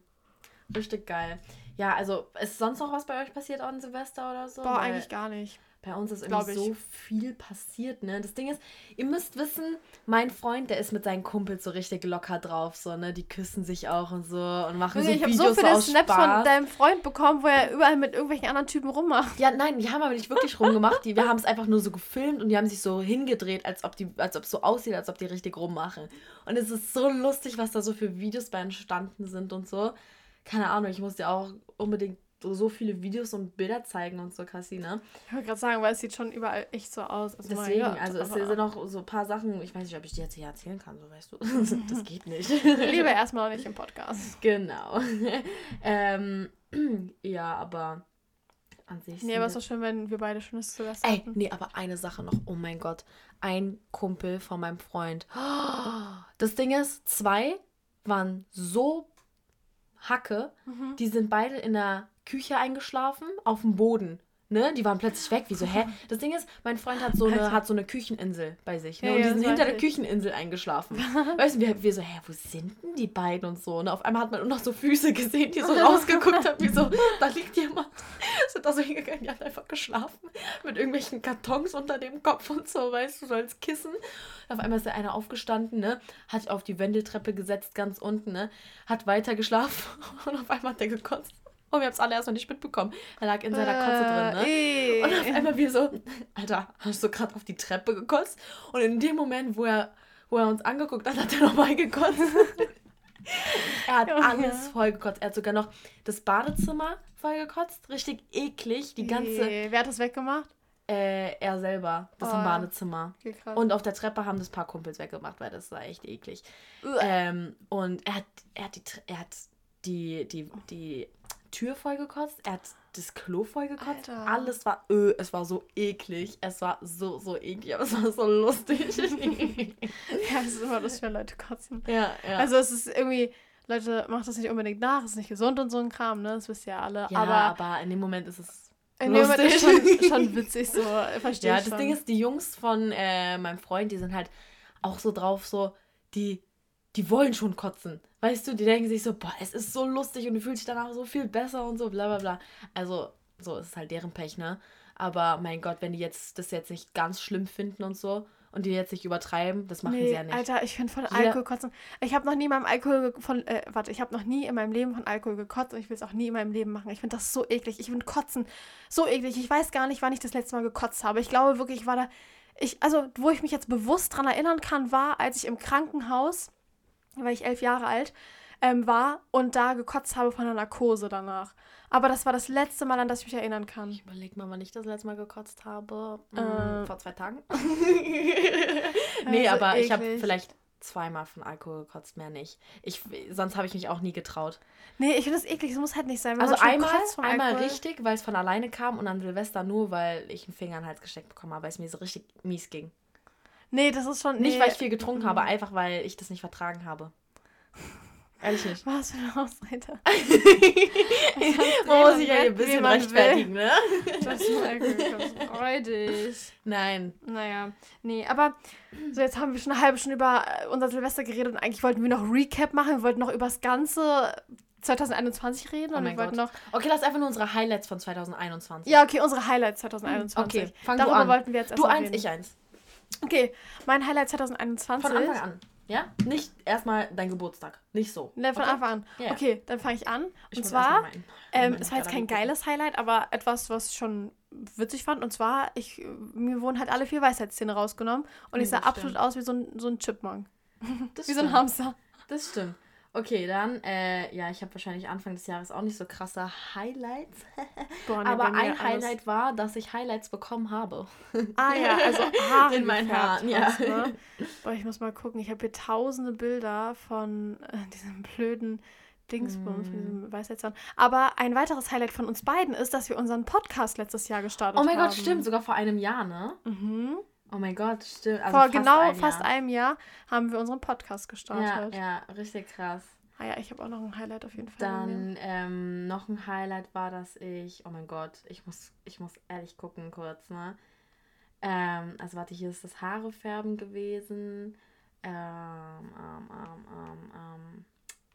S3: Richtig geil. Ja, also ist sonst noch was bei euch passiert an Silvester oder so?
S2: Boah,
S3: Weil
S2: eigentlich gar nicht.
S3: Bei uns ist irgendwie
S2: ich.
S3: so viel passiert, ne? Das Ding ist, ihr müsst wissen, mein Freund, der ist mit seinen Kumpels so richtig locker drauf, so, ne? Die küssen sich auch und so und machen so
S2: ich habe
S3: Videos
S2: so viele Snaps
S3: Spaß.
S2: von deinem Freund bekommen, wo er überall mit irgendwelchen anderen Typen rummacht.
S3: Ja, nein, die haben aber nicht wirklich rumgemacht. Die, wir haben es einfach nur so gefilmt und die haben sich so hingedreht, als ob die, als ob es so aussieht, als ob die richtig rummachen. Und es ist so lustig, was da so für Videos bei entstanden sind und so. Keine Ahnung, ich muss dir auch unbedingt so, viele Videos und Bilder zeigen und so, Cassie, ne?
S2: Ich wollte gerade sagen, weil es sieht schon überall echt so aus. Also
S3: Deswegen,
S2: Gott,
S3: also es sind auch so ein paar Sachen, ich weiß nicht, ob ich dir jetzt hier erzählen kann, so weißt du. Das geht nicht.
S2: Lieber erstmal noch nicht im Podcast.
S3: Genau. ähm, ja, aber an sich.
S2: Nee, aber es ist doch schön, wenn wir beide schönes Silvester
S3: Ey,
S2: hatten.
S3: nee, aber eine Sache noch. Oh mein Gott. Ein Kumpel von meinem Freund. Das Ding ist, zwei waren so Hacke,
S2: Mhm.
S3: die sind beide in der Küche eingeschlafen, auf dem Boden. Ne, die waren plötzlich weg. Wie so, hä? Das Ding ist, mein Freund hat so eine,
S2: Alter.
S3: hat so eine Kücheninsel bei sich. Ne?
S2: Ja,
S3: und die sind hinter der
S2: ich.
S3: Kücheninsel eingeschlafen. weißt du, wir, wir so, hä, wo sind denn die beiden und so? Und auf einmal hat man nur noch so Füße gesehen, die so rausgeguckt haben, wie so, da liegt jemand. Sind da so hingegangen, die hat einfach geschlafen. Mit irgendwelchen Kartons unter dem Kopf und so, weißt du, so als Kissen. Auf einmal ist der eine aufgestanden, ne? Hat auf die Wendeltreppe gesetzt, ganz unten, ne? Hat weiter geschlafen und auf einmal hat der gekotzt. Und wir haben es alle erst noch nicht mitbekommen. Er lag in seiner Kotze drin, ne?
S2: Äh,
S3: Und auf
S2: eh.
S3: einmal wir so, Alter, hast du gerade auf die Treppe gekotzt? Und in dem Moment, wo er, wo er uns angeguckt hat, hat er nochmal gekotzt. er hat
S2: Junge.
S3: alles voll gekotzt. Er hat sogar noch das Badezimmer voll gekotzt. Richtig eklig. Die ganze,
S2: Eh, Wer hat das weggemacht?
S3: äh, er selber, das im
S2: Oh.
S3: Badezimmer.
S2: Okay, krass.
S3: Und auf der Treppe haben das paar Kumpels weggemacht, weil das war echt eklig. Ähm, und er hat, er hat die, er hat die, die, die Tür voll gekotzt, er hat das Klo voll gekotzt.
S2: Alter.
S3: Alles war, öh, es war so eklig. Es war so, so eklig, aber es war so lustig.
S2: ja, das ist immer das, wenn Leute kotzen.
S3: ja, ja.
S2: Also es ist irgendwie, Leute, macht das nicht unbedingt nach, es ist nicht gesund und so ein Kram, ne? Das wisst ihr ja alle.
S3: ja,
S2: aber
S3: aber, in dem Moment ist es.
S2: in dem Moment ist
S3: lustig.
S2: schon, schon witzig, so, verstehe
S3: Ja, das
S2: schon.
S3: Ding ist, die Jungs von äh, meinem Freund, die sind halt auch so drauf, so, die, die wollen schon kotzen. Weißt du, die denken sich so, boah, es ist so lustig und du fühlst dich danach so viel besser und so, bla bla bla. Also, so ist halt deren Pech, ne? Aber mein Gott, wenn die jetzt das jetzt nicht ganz schlimm finden und so und die jetzt nicht übertreiben, das machen
S2: nee,
S3: sie ja nicht.
S2: Alter, ich finde von
S3: Jeder-
S2: Alkohol kotzen. Ich habe noch nie in meinem Alkohol von äh, warte, ich habe noch nie in meinem Leben von Alkohol gekotzt und ich will es auch nie in meinem Leben machen. Ich finde das so eklig. Ich finde Kotzen so eklig. Ich weiß gar nicht, wann ich das letzte Mal gekotzt habe. Ich glaube wirklich, ich war da ich also wo ich mich jetzt bewusst dran erinnern kann, war, als ich im Krankenhaus, war ich elf Jahre alt, ähm, war und da gekotzt habe von einer Narkose danach. Aber das war das letzte Mal, an das ich mich erinnern kann.
S3: Ich überleg mal, wann ich das letzte Mal gekotzt habe. Hm,
S2: Ähm.
S3: vor zwei Tagen. nee,
S2: Also
S3: aber ich habe
S2: eklig.
S3: vielleicht zweimal von Alkohol gekotzt, mehr nicht. Ich, sonst habe ich mich auch nie getraut.
S2: Nee, ich finde das eklig. Es muss halt nicht sein. Wenn
S3: Also einmal, einmal richtig, weil es von alleine kam und an Silvester nur, weil ich einen Finger in den Hals gesteckt bekommen habe, weil es mir so richtig mies ging.
S2: Nee, das ist schon.
S3: Nicht,
S2: nee.
S3: weil ich viel getrunken
S2: Mhm.
S3: habe, einfach weil ich das nicht vertragen habe. Ehrlich nicht.
S2: Was für eine Ausrede.
S3: Man muss sich ja ein bisschen rechtfertigen, ne?
S2: Das ist. Freudig.
S3: Nein.
S2: Naja, nee, aber so jetzt haben wir schon eine halbe Stunde über äh, unser Silvester geredet und eigentlich wollten wir noch Recap machen. Wir wollten noch über das ganze 2021 reden
S3: Oh
S2: und wir wollten noch.
S3: Okay, lass einfach nur unsere Highlights von 2021.
S2: Ja, okay, unsere Highlights 2021.
S3: Okay, fang du
S2: Darüber
S3: an.
S2: wollten wir jetzt
S3: Du
S2: erstmal
S3: eins,
S2: reden.
S3: ich eins.
S2: Okay, mein Highlight 2021.
S3: Von Anfang an. Ja? Nicht erstmal dein Geburtstag. Nicht so.
S2: Ne, von
S3: okay?
S2: Anfang an.
S3: Ja.
S2: Okay, dann fange ich an. Und zwar,
S3: meinen-
S2: ähm, es war jetzt kein geiles Highlight, aber etwas, was ich schon witzig fand. Und zwar, ich, mir wurden halt alle vier Weisheitszähne rausgenommen und ich
S3: Ja,
S2: sah absolut
S3: stimmt.
S2: aus wie so ein, so ein Chipmunk. Wie so ein
S3: stimmt.
S2: Hamster.
S3: Das stimmt. Okay, dann, äh, ja, ich habe wahrscheinlich Anfang des Jahres auch nicht so krasse Highlights.
S2: Boah, nee,
S3: Aber ein
S2: alles-
S3: Highlight war, dass ich Highlights bekommen habe.
S2: Ah ja, also Haare
S3: In meinen Haaren, ja.
S2: Ne? Boah, ich muss mal gucken. Ich habe hier tausende Bilder von äh, diesem blöden Dingsbums, von
S3: Mm.
S2: diesem Weisheitszahn. Aber ein weiteres Highlight von uns beiden ist, dass wir unseren Podcast letztes Jahr gestartet
S3: Oh mein
S2: haben.
S3: Gott, stimmt, sogar vor einem Jahr, ne?
S2: Mhm.
S3: Oh mein Gott, stimmt. Also
S2: Vor
S3: fast
S2: genau
S3: ein
S2: fast einem Jahr haben wir unseren Podcast
S3: Ja,
S2: gestartet.
S3: ja, richtig krass.
S2: Ah ja, ich habe auch noch ein Highlight auf jeden Fall.
S3: Dann ähm, noch ein Highlight war, dass ich, oh mein Gott, ich muss, ich muss ehrlich gucken kurz, ne? Ähm, also warte, hier ist das Haare färben gewesen. Ähm, ähm, ähm, ähm, ähm,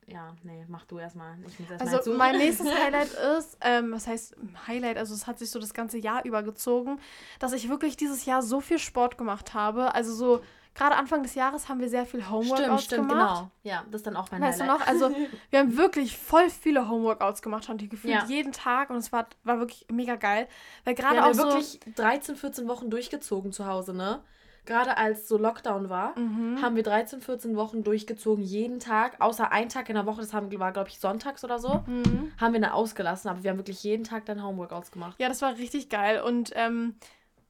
S3: ja, nee, mach du erstmal. Erstmal
S2: Also mein nächstes Highlight ist, ähm, was heißt Highlight, also es hat sich so das ganze Jahr übergezogen, dass ich wirklich dieses Jahr so viel Sport gemacht habe. Also so, gerade Anfang des Jahres haben wir sehr viel Homeworkouts
S3: Stimmt, stimmt,
S2: gemacht.
S3: genau. Ja, das ist dann auch mein
S2: Weißt du
S3: Highlight.
S2: noch? Also wir haben wirklich voll viele Homeworkouts gemacht, und die gefühlt
S3: Ja.
S2: jeden Tag und es war, war wirklich mega geil. Weil
S3: Wir
S2: gerade
S3: haben
S2: auch
S3: ja
S2: so,
S3: wirklich 13, 14 Wochen durchgezogen zu Hause, ne? Gerade als so Lockdown war,
S2: Mhm.
S3: haben wir 13, 14 Wochen durchgezogen, jeden Tag, außer ein Tag in der Woche, das haben, war, glaube ich, sonntags oder so,
S2: Mhm.
S3: haben wir dann ausgelassen, aber wir haben wirklich jeden Tag dann Homeworkouts gemacht.
S2: Ja, das war richtig geil. Und ähm,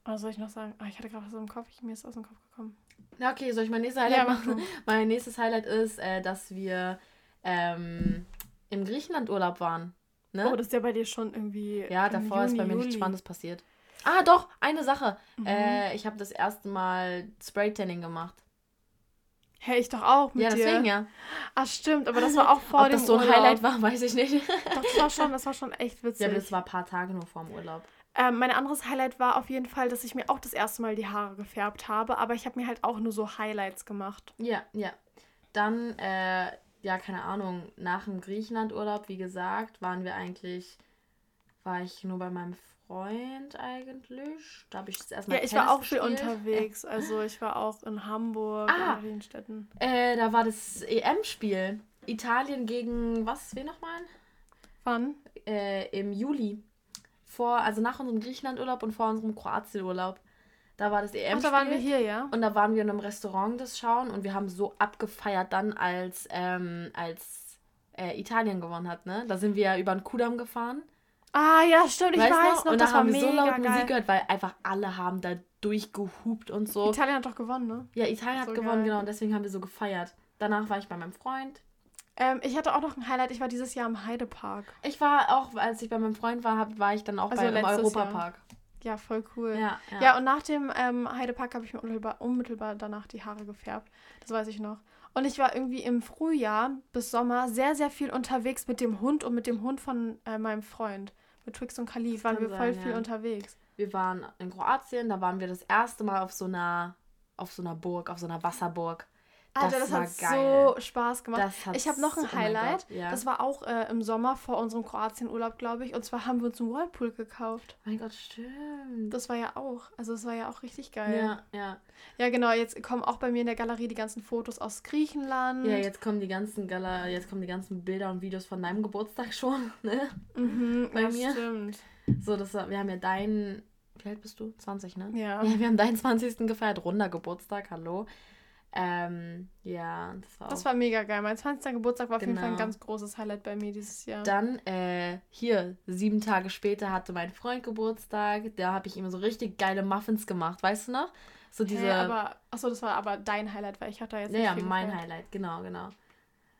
S2: was soll ich noch sagen? Ah, ich hatte gerade was im Kopf, ich, mir ist aus dem Kopf gekommen.
S3: Na okay, soll ich mein nächstes Highlight
S2: Ja, mach
S3: machen? Mein nächstes Highlight ist, äh, dass wir ähm, im Griechenland Urlaub waren. Ne?
S2: Oh, das ist ja bei dir schon irgendwie.
S3: ja, davor ist
S2: Juni,
S3: bei mir
S2: Juli.
S3: nichts Spannendes passiert. Ah, doch, eine Sache.
S2: Mhm.
S3: Äh, ich habe das erste Mal Spraytanning gemacht.
S2: Hey, ich doch auch mit
S3: ja,
S2: dir.
S3: deswegen ja.
S2: Ah, stimmt, aber das war auch vor
S3: Ob
S2: dem
S3: das so ein
S2: Urlaub.
S3: Highlight war, weiß ich nicht.
S2: Doch, das war schon, das war schon echt witzig.
S3: ja, aber das war ein paar Tage nur vorm Urlaub.
S2: Ähm, mein anderes Highlight war auf jeden Fall, dass ich mir auch das erste Mal die Haare gefärbt habe, aber ich habe mir halt auch nur so Highlights gemacht.
S3: Ja, ja. Dann, äh, ja, keine Ahnung, nach dem Griechenlandurlaub, wie gesagt, waren wir eigentlich, war ich nur bei meinem Freund eigentlich. Da habe ich das erstmal
S2: Ja, ich
S3: Tennis
S2: war auch viel unterwegs. Also ich war auch in Hamburg,
S3: Ah.
S2: in vielen Städten.
S3: Äh, da war das EM-Spiel. Italien gegen was? Wen nochmal?
S2: Wann?
S3: Äh, Im Juli. Vor, also nach unserem Griechenlandurlaub und vor unserem Kroatienurlaub. Da war das EM-Spiel.
S2: da waren wir hier, ja?
S3: Und da waren wir in einem Restaurant das schauen und wir haben so abgefeiert dann, als, ähm, als äh, Italien gewonnen hat, ne? Da sind wir ja über den Kudamm gefahren.
S2: Ah, ja, stimmt, ich
S3: weißt
S2: weiß noch,
S3: und
S2: das
S3: da haben wir so laut
S2: geil.
S3: Musik gehört, weil einfach alle haben da durchgehupt und so.
S2: Italien hat doch gewonnen, ne?
S3: ja, Italien hat
S2: So
S3: gewonnen,
S2: geil.
S3: genau, und deswegen haben wir so gefeiert. Danach war ich bei meinem Freund.
S2: Ähm, ich hatte auch noch ein Highlight. Ich war dieses Jahr im Heidepark.
S3: Ich war auch, als ich bei meinem Freund war, war ich dann auch
S2: Also
S3: bei, im Europapark.
S2: Ja, voll cool.
S3: Ja, ja.
S2: Ja, und nach dem ähm, Heidepark habe ich mir unmittelbar, unmittelbar danach die Haare gefärbt. Das weiß ich noch. Und ich war irgendwie im Frühjahr bis Sommer sehr, sehr viel unterwegs mit dem Hund und mit dem Hund von äh, meinem Freund. Mit Twix und Khalif waren wir voll
S3: sein,
S2: viel
S3: ja.
S2: unterwegs.
S3: Wir waren in Kroatien, da waren wir das erste Mal auf so einer, auf so einer Burg, auf so einer Wasserburg.
S2: Alter,
S3: Das
S2: das, hat
S3: geil.
S2: so Spaß gemacht.
S3: Das
S2: ich habe noch ein
S3: so- oh
S2: Highlight.
S3: Ja.
S2: Das war auch äh, im Sommer vor unserem Kroatienurlaub, glaube ich. Und zwar haben wir uns einen Whirlpool gekauft.
S3: Mein Gott, stimmt.
S2: Das war ja auch. Also es war ja auch richtig geil.
S3: ja, ja.
S2: Ja, genau. Jetzt kommen auch bei mir in der Galerie die ganzen Fotos aus Griechenland.
S3: Ja, jetzt kommen die ganzen Gala, jetzt kommen die ganzen Bilder und Videos von deinem Geburtstag schon, ne?
S2: Mhm,
S3: bei
S2: ja,
S3: mir.
S2: stimmt.
S3: So, das war, wir haben ja deinen, wie alt bist du? 20, ne?
S2: Ja.
S3: Ja, wir haben deinen 20. gefeiert, runder Geburtstag, hallo. Ähm, ja, das war
S2: Das war mega geil. Mein 20. Geburtstag war auf jeden Fall ein
S3: Genau.
S2: ganz großes Highlight bei mir dieses Jahr.
S3: Dann, äh, hier, sieben Tage später hatte mein Freund Geburtstag. Da habe ich ihm so richtig geile Muffins gemacht, weißt du noch? So diese.
S2: Hä, aber, achso, das war aber dein Highlight, weil ich hatte da jetzt
S3: ja,
S2: nicht
S3: ja, mein. Highlight, genau, genau.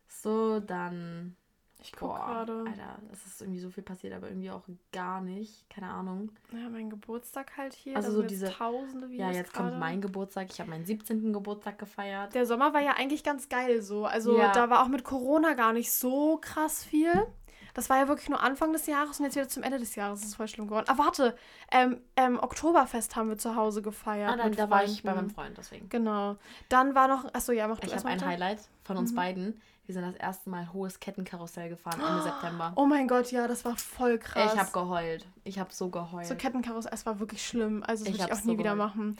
S3: So, dann.
S2: Ich guck
S3: Boah,
S2: gerade.
S3: Alter, es ist irgendwie so viel passiert, aber irgendwie auch gar nicht. Keine Ahnung.
S2: Ja, mein Geburtstag halt hier.
S3: Also so diese-
S2: tausende Videos
S3: Ja, jetzt
S2: gerade.
S3: kommt mein Geburtstag. Ich habe meinen 17. Geburtstag gefeiert.
S2: Der Sommer war ja eigentlich ganz geil so. Also
S3: Ja.
S2: da war auch mit Corona gar nicht so krass viel. Das war ja wirklich nur Anfang des Jahres und jetzt wieder zum Ende des Jahres. Das ist voll schlimm geworden. Ah, warte. Ähm, ähm, Oktoberfest haben wir zu Hause gefeiert.
S3: Ah, dann, da war ich bei
S2: Freunden.
S3: meinem Freund, deswegen.
S2: Genau. Dann war noch. Achso, ja, mach du
S3: Ich habe ein. Highlight von uns
S2: Mhm.
S3: beiden. Wir sind das erste Mal hohes Kettenkarussell gefahren Ende September.
S2: Oh mein Gott, ja, das war voll krass.
S3: Ich habe geheult. Ich habe so geheult.
S2: So Kettenkarussell, es war wirklich schlimm. Also das
S3: Ich
S2: würde ich auch nie
S3: so
S2: wieder
S3: geheult.
S2: machen.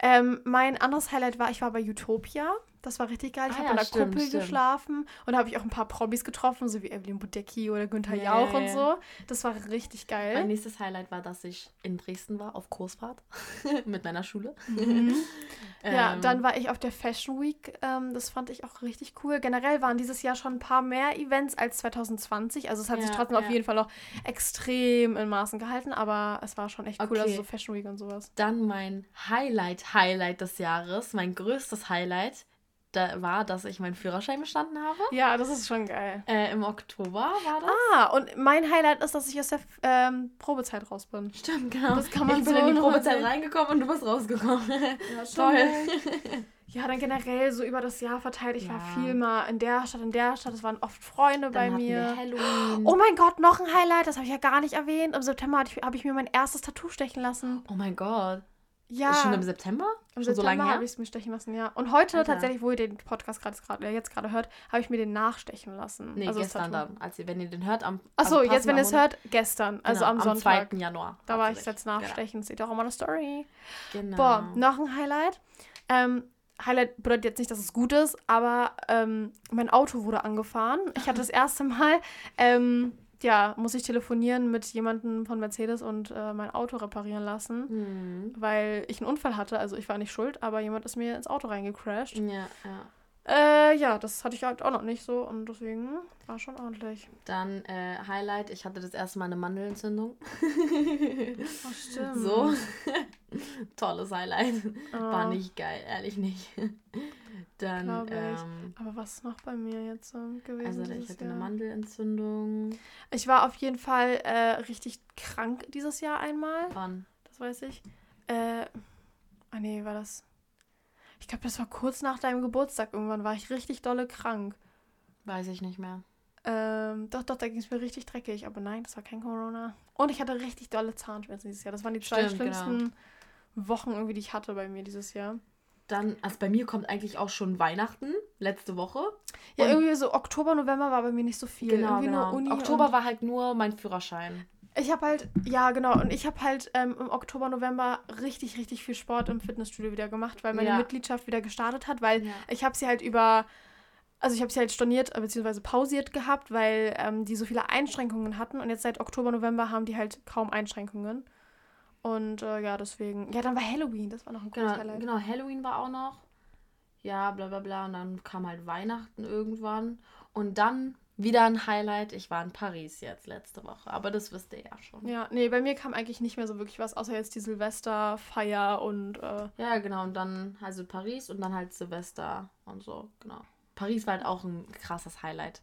S2: Ähm, mein anderes Highlight war, ich war bei Utopia. Das war richtig geil. Ich
S3: Ah
S2: habe
S3: ja,
S2: in der
S3: stimmt,
S2: Kuppel
S3: stimmt.
S2: geschlafen und da habe ich auch ein paar Probis getroffen, so wie Evelyn Budecki oder Günther
S3: Ja,
S2: Jauch
S3: ja,
S2: und
S3: ja.
S2: so. Das war richtig
S3: mein
S2: geil.
S3: nächstes Highlight war, dass ich in Dresden war, auf Kursfahrt mit meiner Schule.
S2: Mhm. Ja,
S3: Ähm,
S2: dann war ich auf der Fashion Week. Ähm, das fand ich auch richtig cool. Generell waren dieses Jahr schon ein paar mehr Events als 2020. Also es hat sich
S3: Ja,
S2: trotzdem auf
S3: ja.
S2: jeden Fall noch extrem in Maßen gehalten, aber es war schon echt cool. Also
S3: Okay.
S2: so Fashion Week und sowas.
S3: Dann mein Highlight, Highlight des Jahres, mein größtes Highlight, da war, dass ich meinen Führerschein bestanden habe.
S2: Ja, das ist schon geil.
S3: Äh, Im Oktober war das.
S2: Ah, und mein Highlight ist, dass ich aus der ähm, Probezeit raus bin.
S3: Stimmt, genau.
S2: Das kann man
S3: ich bin
S2: so
S3: in die Probezeit
S2: sehen.
S3: reingekommen und du bist rausgekommen.
S2: Ja,
S3: Toll.
S2: Ja, dann generell so über das Jahr verteilt. Ich war
S3: Ja.
S2: viel mal in der Stadt, in der Stadt. Es waren oft Freunde bei
S3: Dann wir
S2: mir. Oh mein Gott, noch ein Highlight, das habe ich ja gar nicht erwähnt. Im September habe ich, hab ich mir mein erstes Tattoo stechen lassen.
S3: Oh mein Gott.
S2: Ja,
S3: Ist schon im September?
S2: im
S3: schon so lange
S2: September
S3: her?
S2: habe ich es mir stechen lassen, ja. Und heute
S3: Alter.
S2: tatsächlich, wo ihr den Podcast gerade gerade- jetzt gerade hört, habe ich mir den nachstechen lassen.
S3: Nee,
S2: also
S3: gestern dann. Als ihr, wenn ihr den hört, am.
S2: Achso,
S3: am
S2: jetzt, wenn ihr es hört, gestern, also
S3: Genau,
S2: am
S3: am
S2: Sonntag.
S3: 2. Januar.
S2: Da war ich jetzt nachstechen. Seht ihr auch immer eine Story.
S3: Genau.
S2: Boah, noch ein Highlight. Ähm, Highlight bedeutet jetzt nicht, dass es gut ist, aber ähm, mein Auto wurde angefahren. Ich hatte das erste Mal, ähm, ja, muss ich telefonieren mit jemandem von Mercedes und äh, mein Auto reparieren lassen,
S3: Hm.
S2: weil ich einen Unfall hatte. Also ich war nicht schuld, aber jemand ist mir ins Auto reingecrashed.
S3: Ja, ja.
S2: Äh, ja, das hatte ich halt auch noch nicht so und deswegen war schon ordentlich.
S3: Dann äh, Highlight, ich hatte das erste Mal eine Mandelentzündung.
S2: Oh, stimmt.
S3: so. Tolles Highlight. War
S2: Ah.
S3: nicht geil, ehrlich nicht. Dann, ähm,
S2: Aber was ist noch bei mir jetzt ähm, gewesen?
S3: also ich hatte eine
S2: Jahr?
S3: Mandelentzündung.
S2: Ich war auf jeden Fall äh, richtig krank dieses Jahr einmal.
S3: Wann?
S2: Das weiß ich. Äh, ah nee, war das. Ich glaube, das war kurz nach deinem Geburtstag irgendwann, war ich richtig dolle krank.
S3: Weiß ich nicht mehr.
S2: Ähm, doch, doch, da ging es mir richtig dreckig. Aber nein, das war kein Corona. Und ich hatte richtig dolle Zahnschmerzen dieses Jahr. Das waren die zwei
S3: Stimmt, genau.
S2: schlimmsten Wochen irgendwie, die ich hatte bei mir dieses Jahr.
S3: Dann, also bei mir kommt eigentlich auch schon Weihnachten, letzte Woche.
S2: Ja,
S3: Und-
S2: irgendwie so Oktober, November war bei mir nicht so viel. irgendwie nur Uni
S3: Genau, Oktober war halt nur mein Führerschein.
S2: Ich habe halt, ja genau, und ich habe halt ähm, im Oktober, November richtig, richtig viel Sport im Fitnessstudio wieder gemacht, weil meine
S3: Ja.
S2: Mitgliedschaft wieder gestartet hat, weil
S3: Ja.
S2: ich habe sie halt über, also ich habe sie halt storniert äh, bzw. pausiert gehabt, weil ähm, die so viele Einschränkungen hatten und jetzt seit Oktober, November haben die halt kaum Einschränkungen. Und äh, ja, deswegen, ja, dann war Halloween, das war noch ein gutes
S3: Genau,
S2: Highlight.
S3: genau, Halloween war auch noch. Ja, bla bla bla. Und dann kam halt Weihnachten irgendwann. Und dann wieder ein Highlight. Ich war in Paris jetzt letzte Woche. Aber das wisst ihr ja schon.
S2: Ja, nee, bei mir kam eigentlich nicht mehr so wirklich was, außer jetzt die Silvesterfeier und äh,
S3: Ja, genau. Und dann also Paris und dann halt Silvester und so. Genau. Paris war halt auch ein krasses Highlight.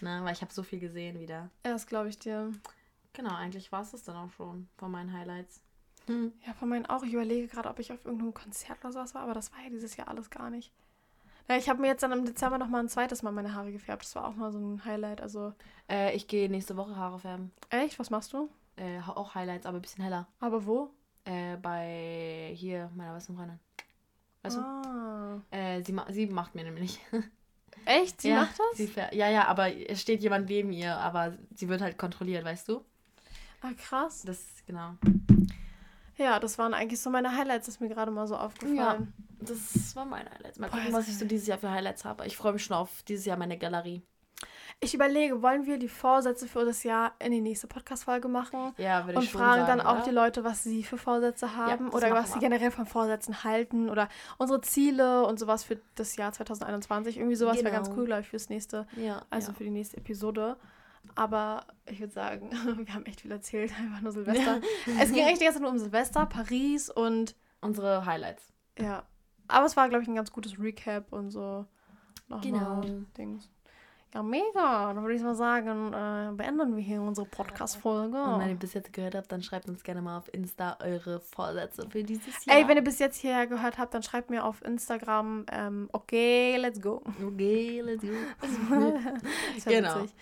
S3: Ne? Weil ich habe so viel gesehen wieder.
S2: erst glaube ich dir.
S3: Genau, eigentlich war es das dann auch schon von meinen Highlights. Hm.
S2: Ja, von meinen auch. Ich überlege gerade, ob ich auf irgendeinem Konzert oder sowas war, aber das war ja dieses Jahr alles gar nicht. Ja, ich habe mir jetzt dann im Dezember noch mal ein zweites Mal meine Haare gefärbt. Das war auch mal so ein Highlight. Also,
S3: Äh, ich gehe nächste Woche Haare färben.
S2: echt? Was machst du?
S3: Äh, auch Highlights, aber ein bisschen heller.
S2: Aber wo?
S3: Äh, bei hier meiner besten Freundin. Weißt
S2: ah.
S3: du? Äh, sie, ma sie macht mir nämlich.
S2: Echt? Sie
S3: ja,
S2: macht das?
S3: Sie ja, ja, aber es steht jemand neben ihr, aber sie wird halt kontrolliert, weißt du?
S2: Ah, krass.
S3: Das, genau.
S2: Ja, das waren eigentlich so meine Highlights, das ist mir gerade mal so aufgefallen.
S3: Das war mein Highlights. Mal
S2: Boah,
S3: gucken,
S2: das
S3: was ich so dieses Jahr für Highlights habe. Ich freue mich schon auf dieses Jahr meine Galerie.
S2: Ich überlege, wollen wir die Vorsätze für das Jahr in die nächste Podcast-Folge machen?
S3: Ja, würde
S2: Und
S3: ich schon
S2: fragen
S3: sagen,
S2: dann auch die Leute, was sie für Vorsätze haben
S3: das
S2: oder was sie generell von Vorsätzen halten oder unsere Ziele und sowas für das Jahr 2021. Irgendwie sowas wäre ganz
S3: Genau.
S2: cool, glaube ich, fürs nächste,
S3: Ja,
S2: also
S3: ja.
S2: für die nächste Episode. Aber ich würde sagen, wir haben echt viel erzählt, einfach nur Silvester. Es ging echt die ganze Zeit nur um Silvester, Paris und
S3: unsere Highlights.
S2: ja. Aber es war, glaube ich, ein ganz gutes Recap und so. Nochmal
S3: Genau.
S2: Dings. Ja, mega. Dann würde ich mal sagen, äh, beenden wir hier unsere Podcast-Folge.
S3: Und wenn ihr bis jetzt gehört habt, dann schreibt uns gerne mal auf Insta eure Vorsätze für dieses Jahr.
S2: Ey, wenn ihr bis jetzt hierher gehört habt, dann schreibt mir auf Instagram, ähm, okay, let's go.
S3: Okay, let's go. Genau.
S2: witzig.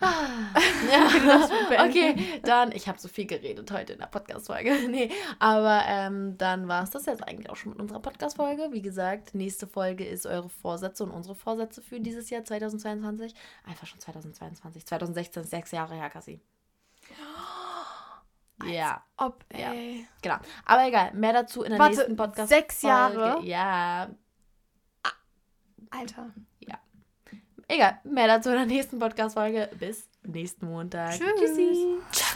S3: Ja,
S2: beenden.
S3: okay, dann, ich habe so viel geredet heute in der Podcast-Folge. Nee, aber ähm, dann war es das jetzt eigentlich auch schon mit unserer Podcast-Folge. Wie gesagt, nächste Folge ist eure Vorsätze und unsere Vorsätze für dieses Jahr 2022. Einfach schon 2022. 2016 ist sechs Jahre her, Cassie. Ja,
S2: Ob,
S3: Ja. genau. Aber egal, mehr dazu in der
S2: Warte,
S3: nächsten Podcast.
S2: sechs Jahre?
S3: Ja,
S2: Alter.
S3: Egal, mehr dazu in der nächsten Podcast-Folge. Bis nächsten Montag.
S2: Tschüss.
S3: Tschüssi. Ciao.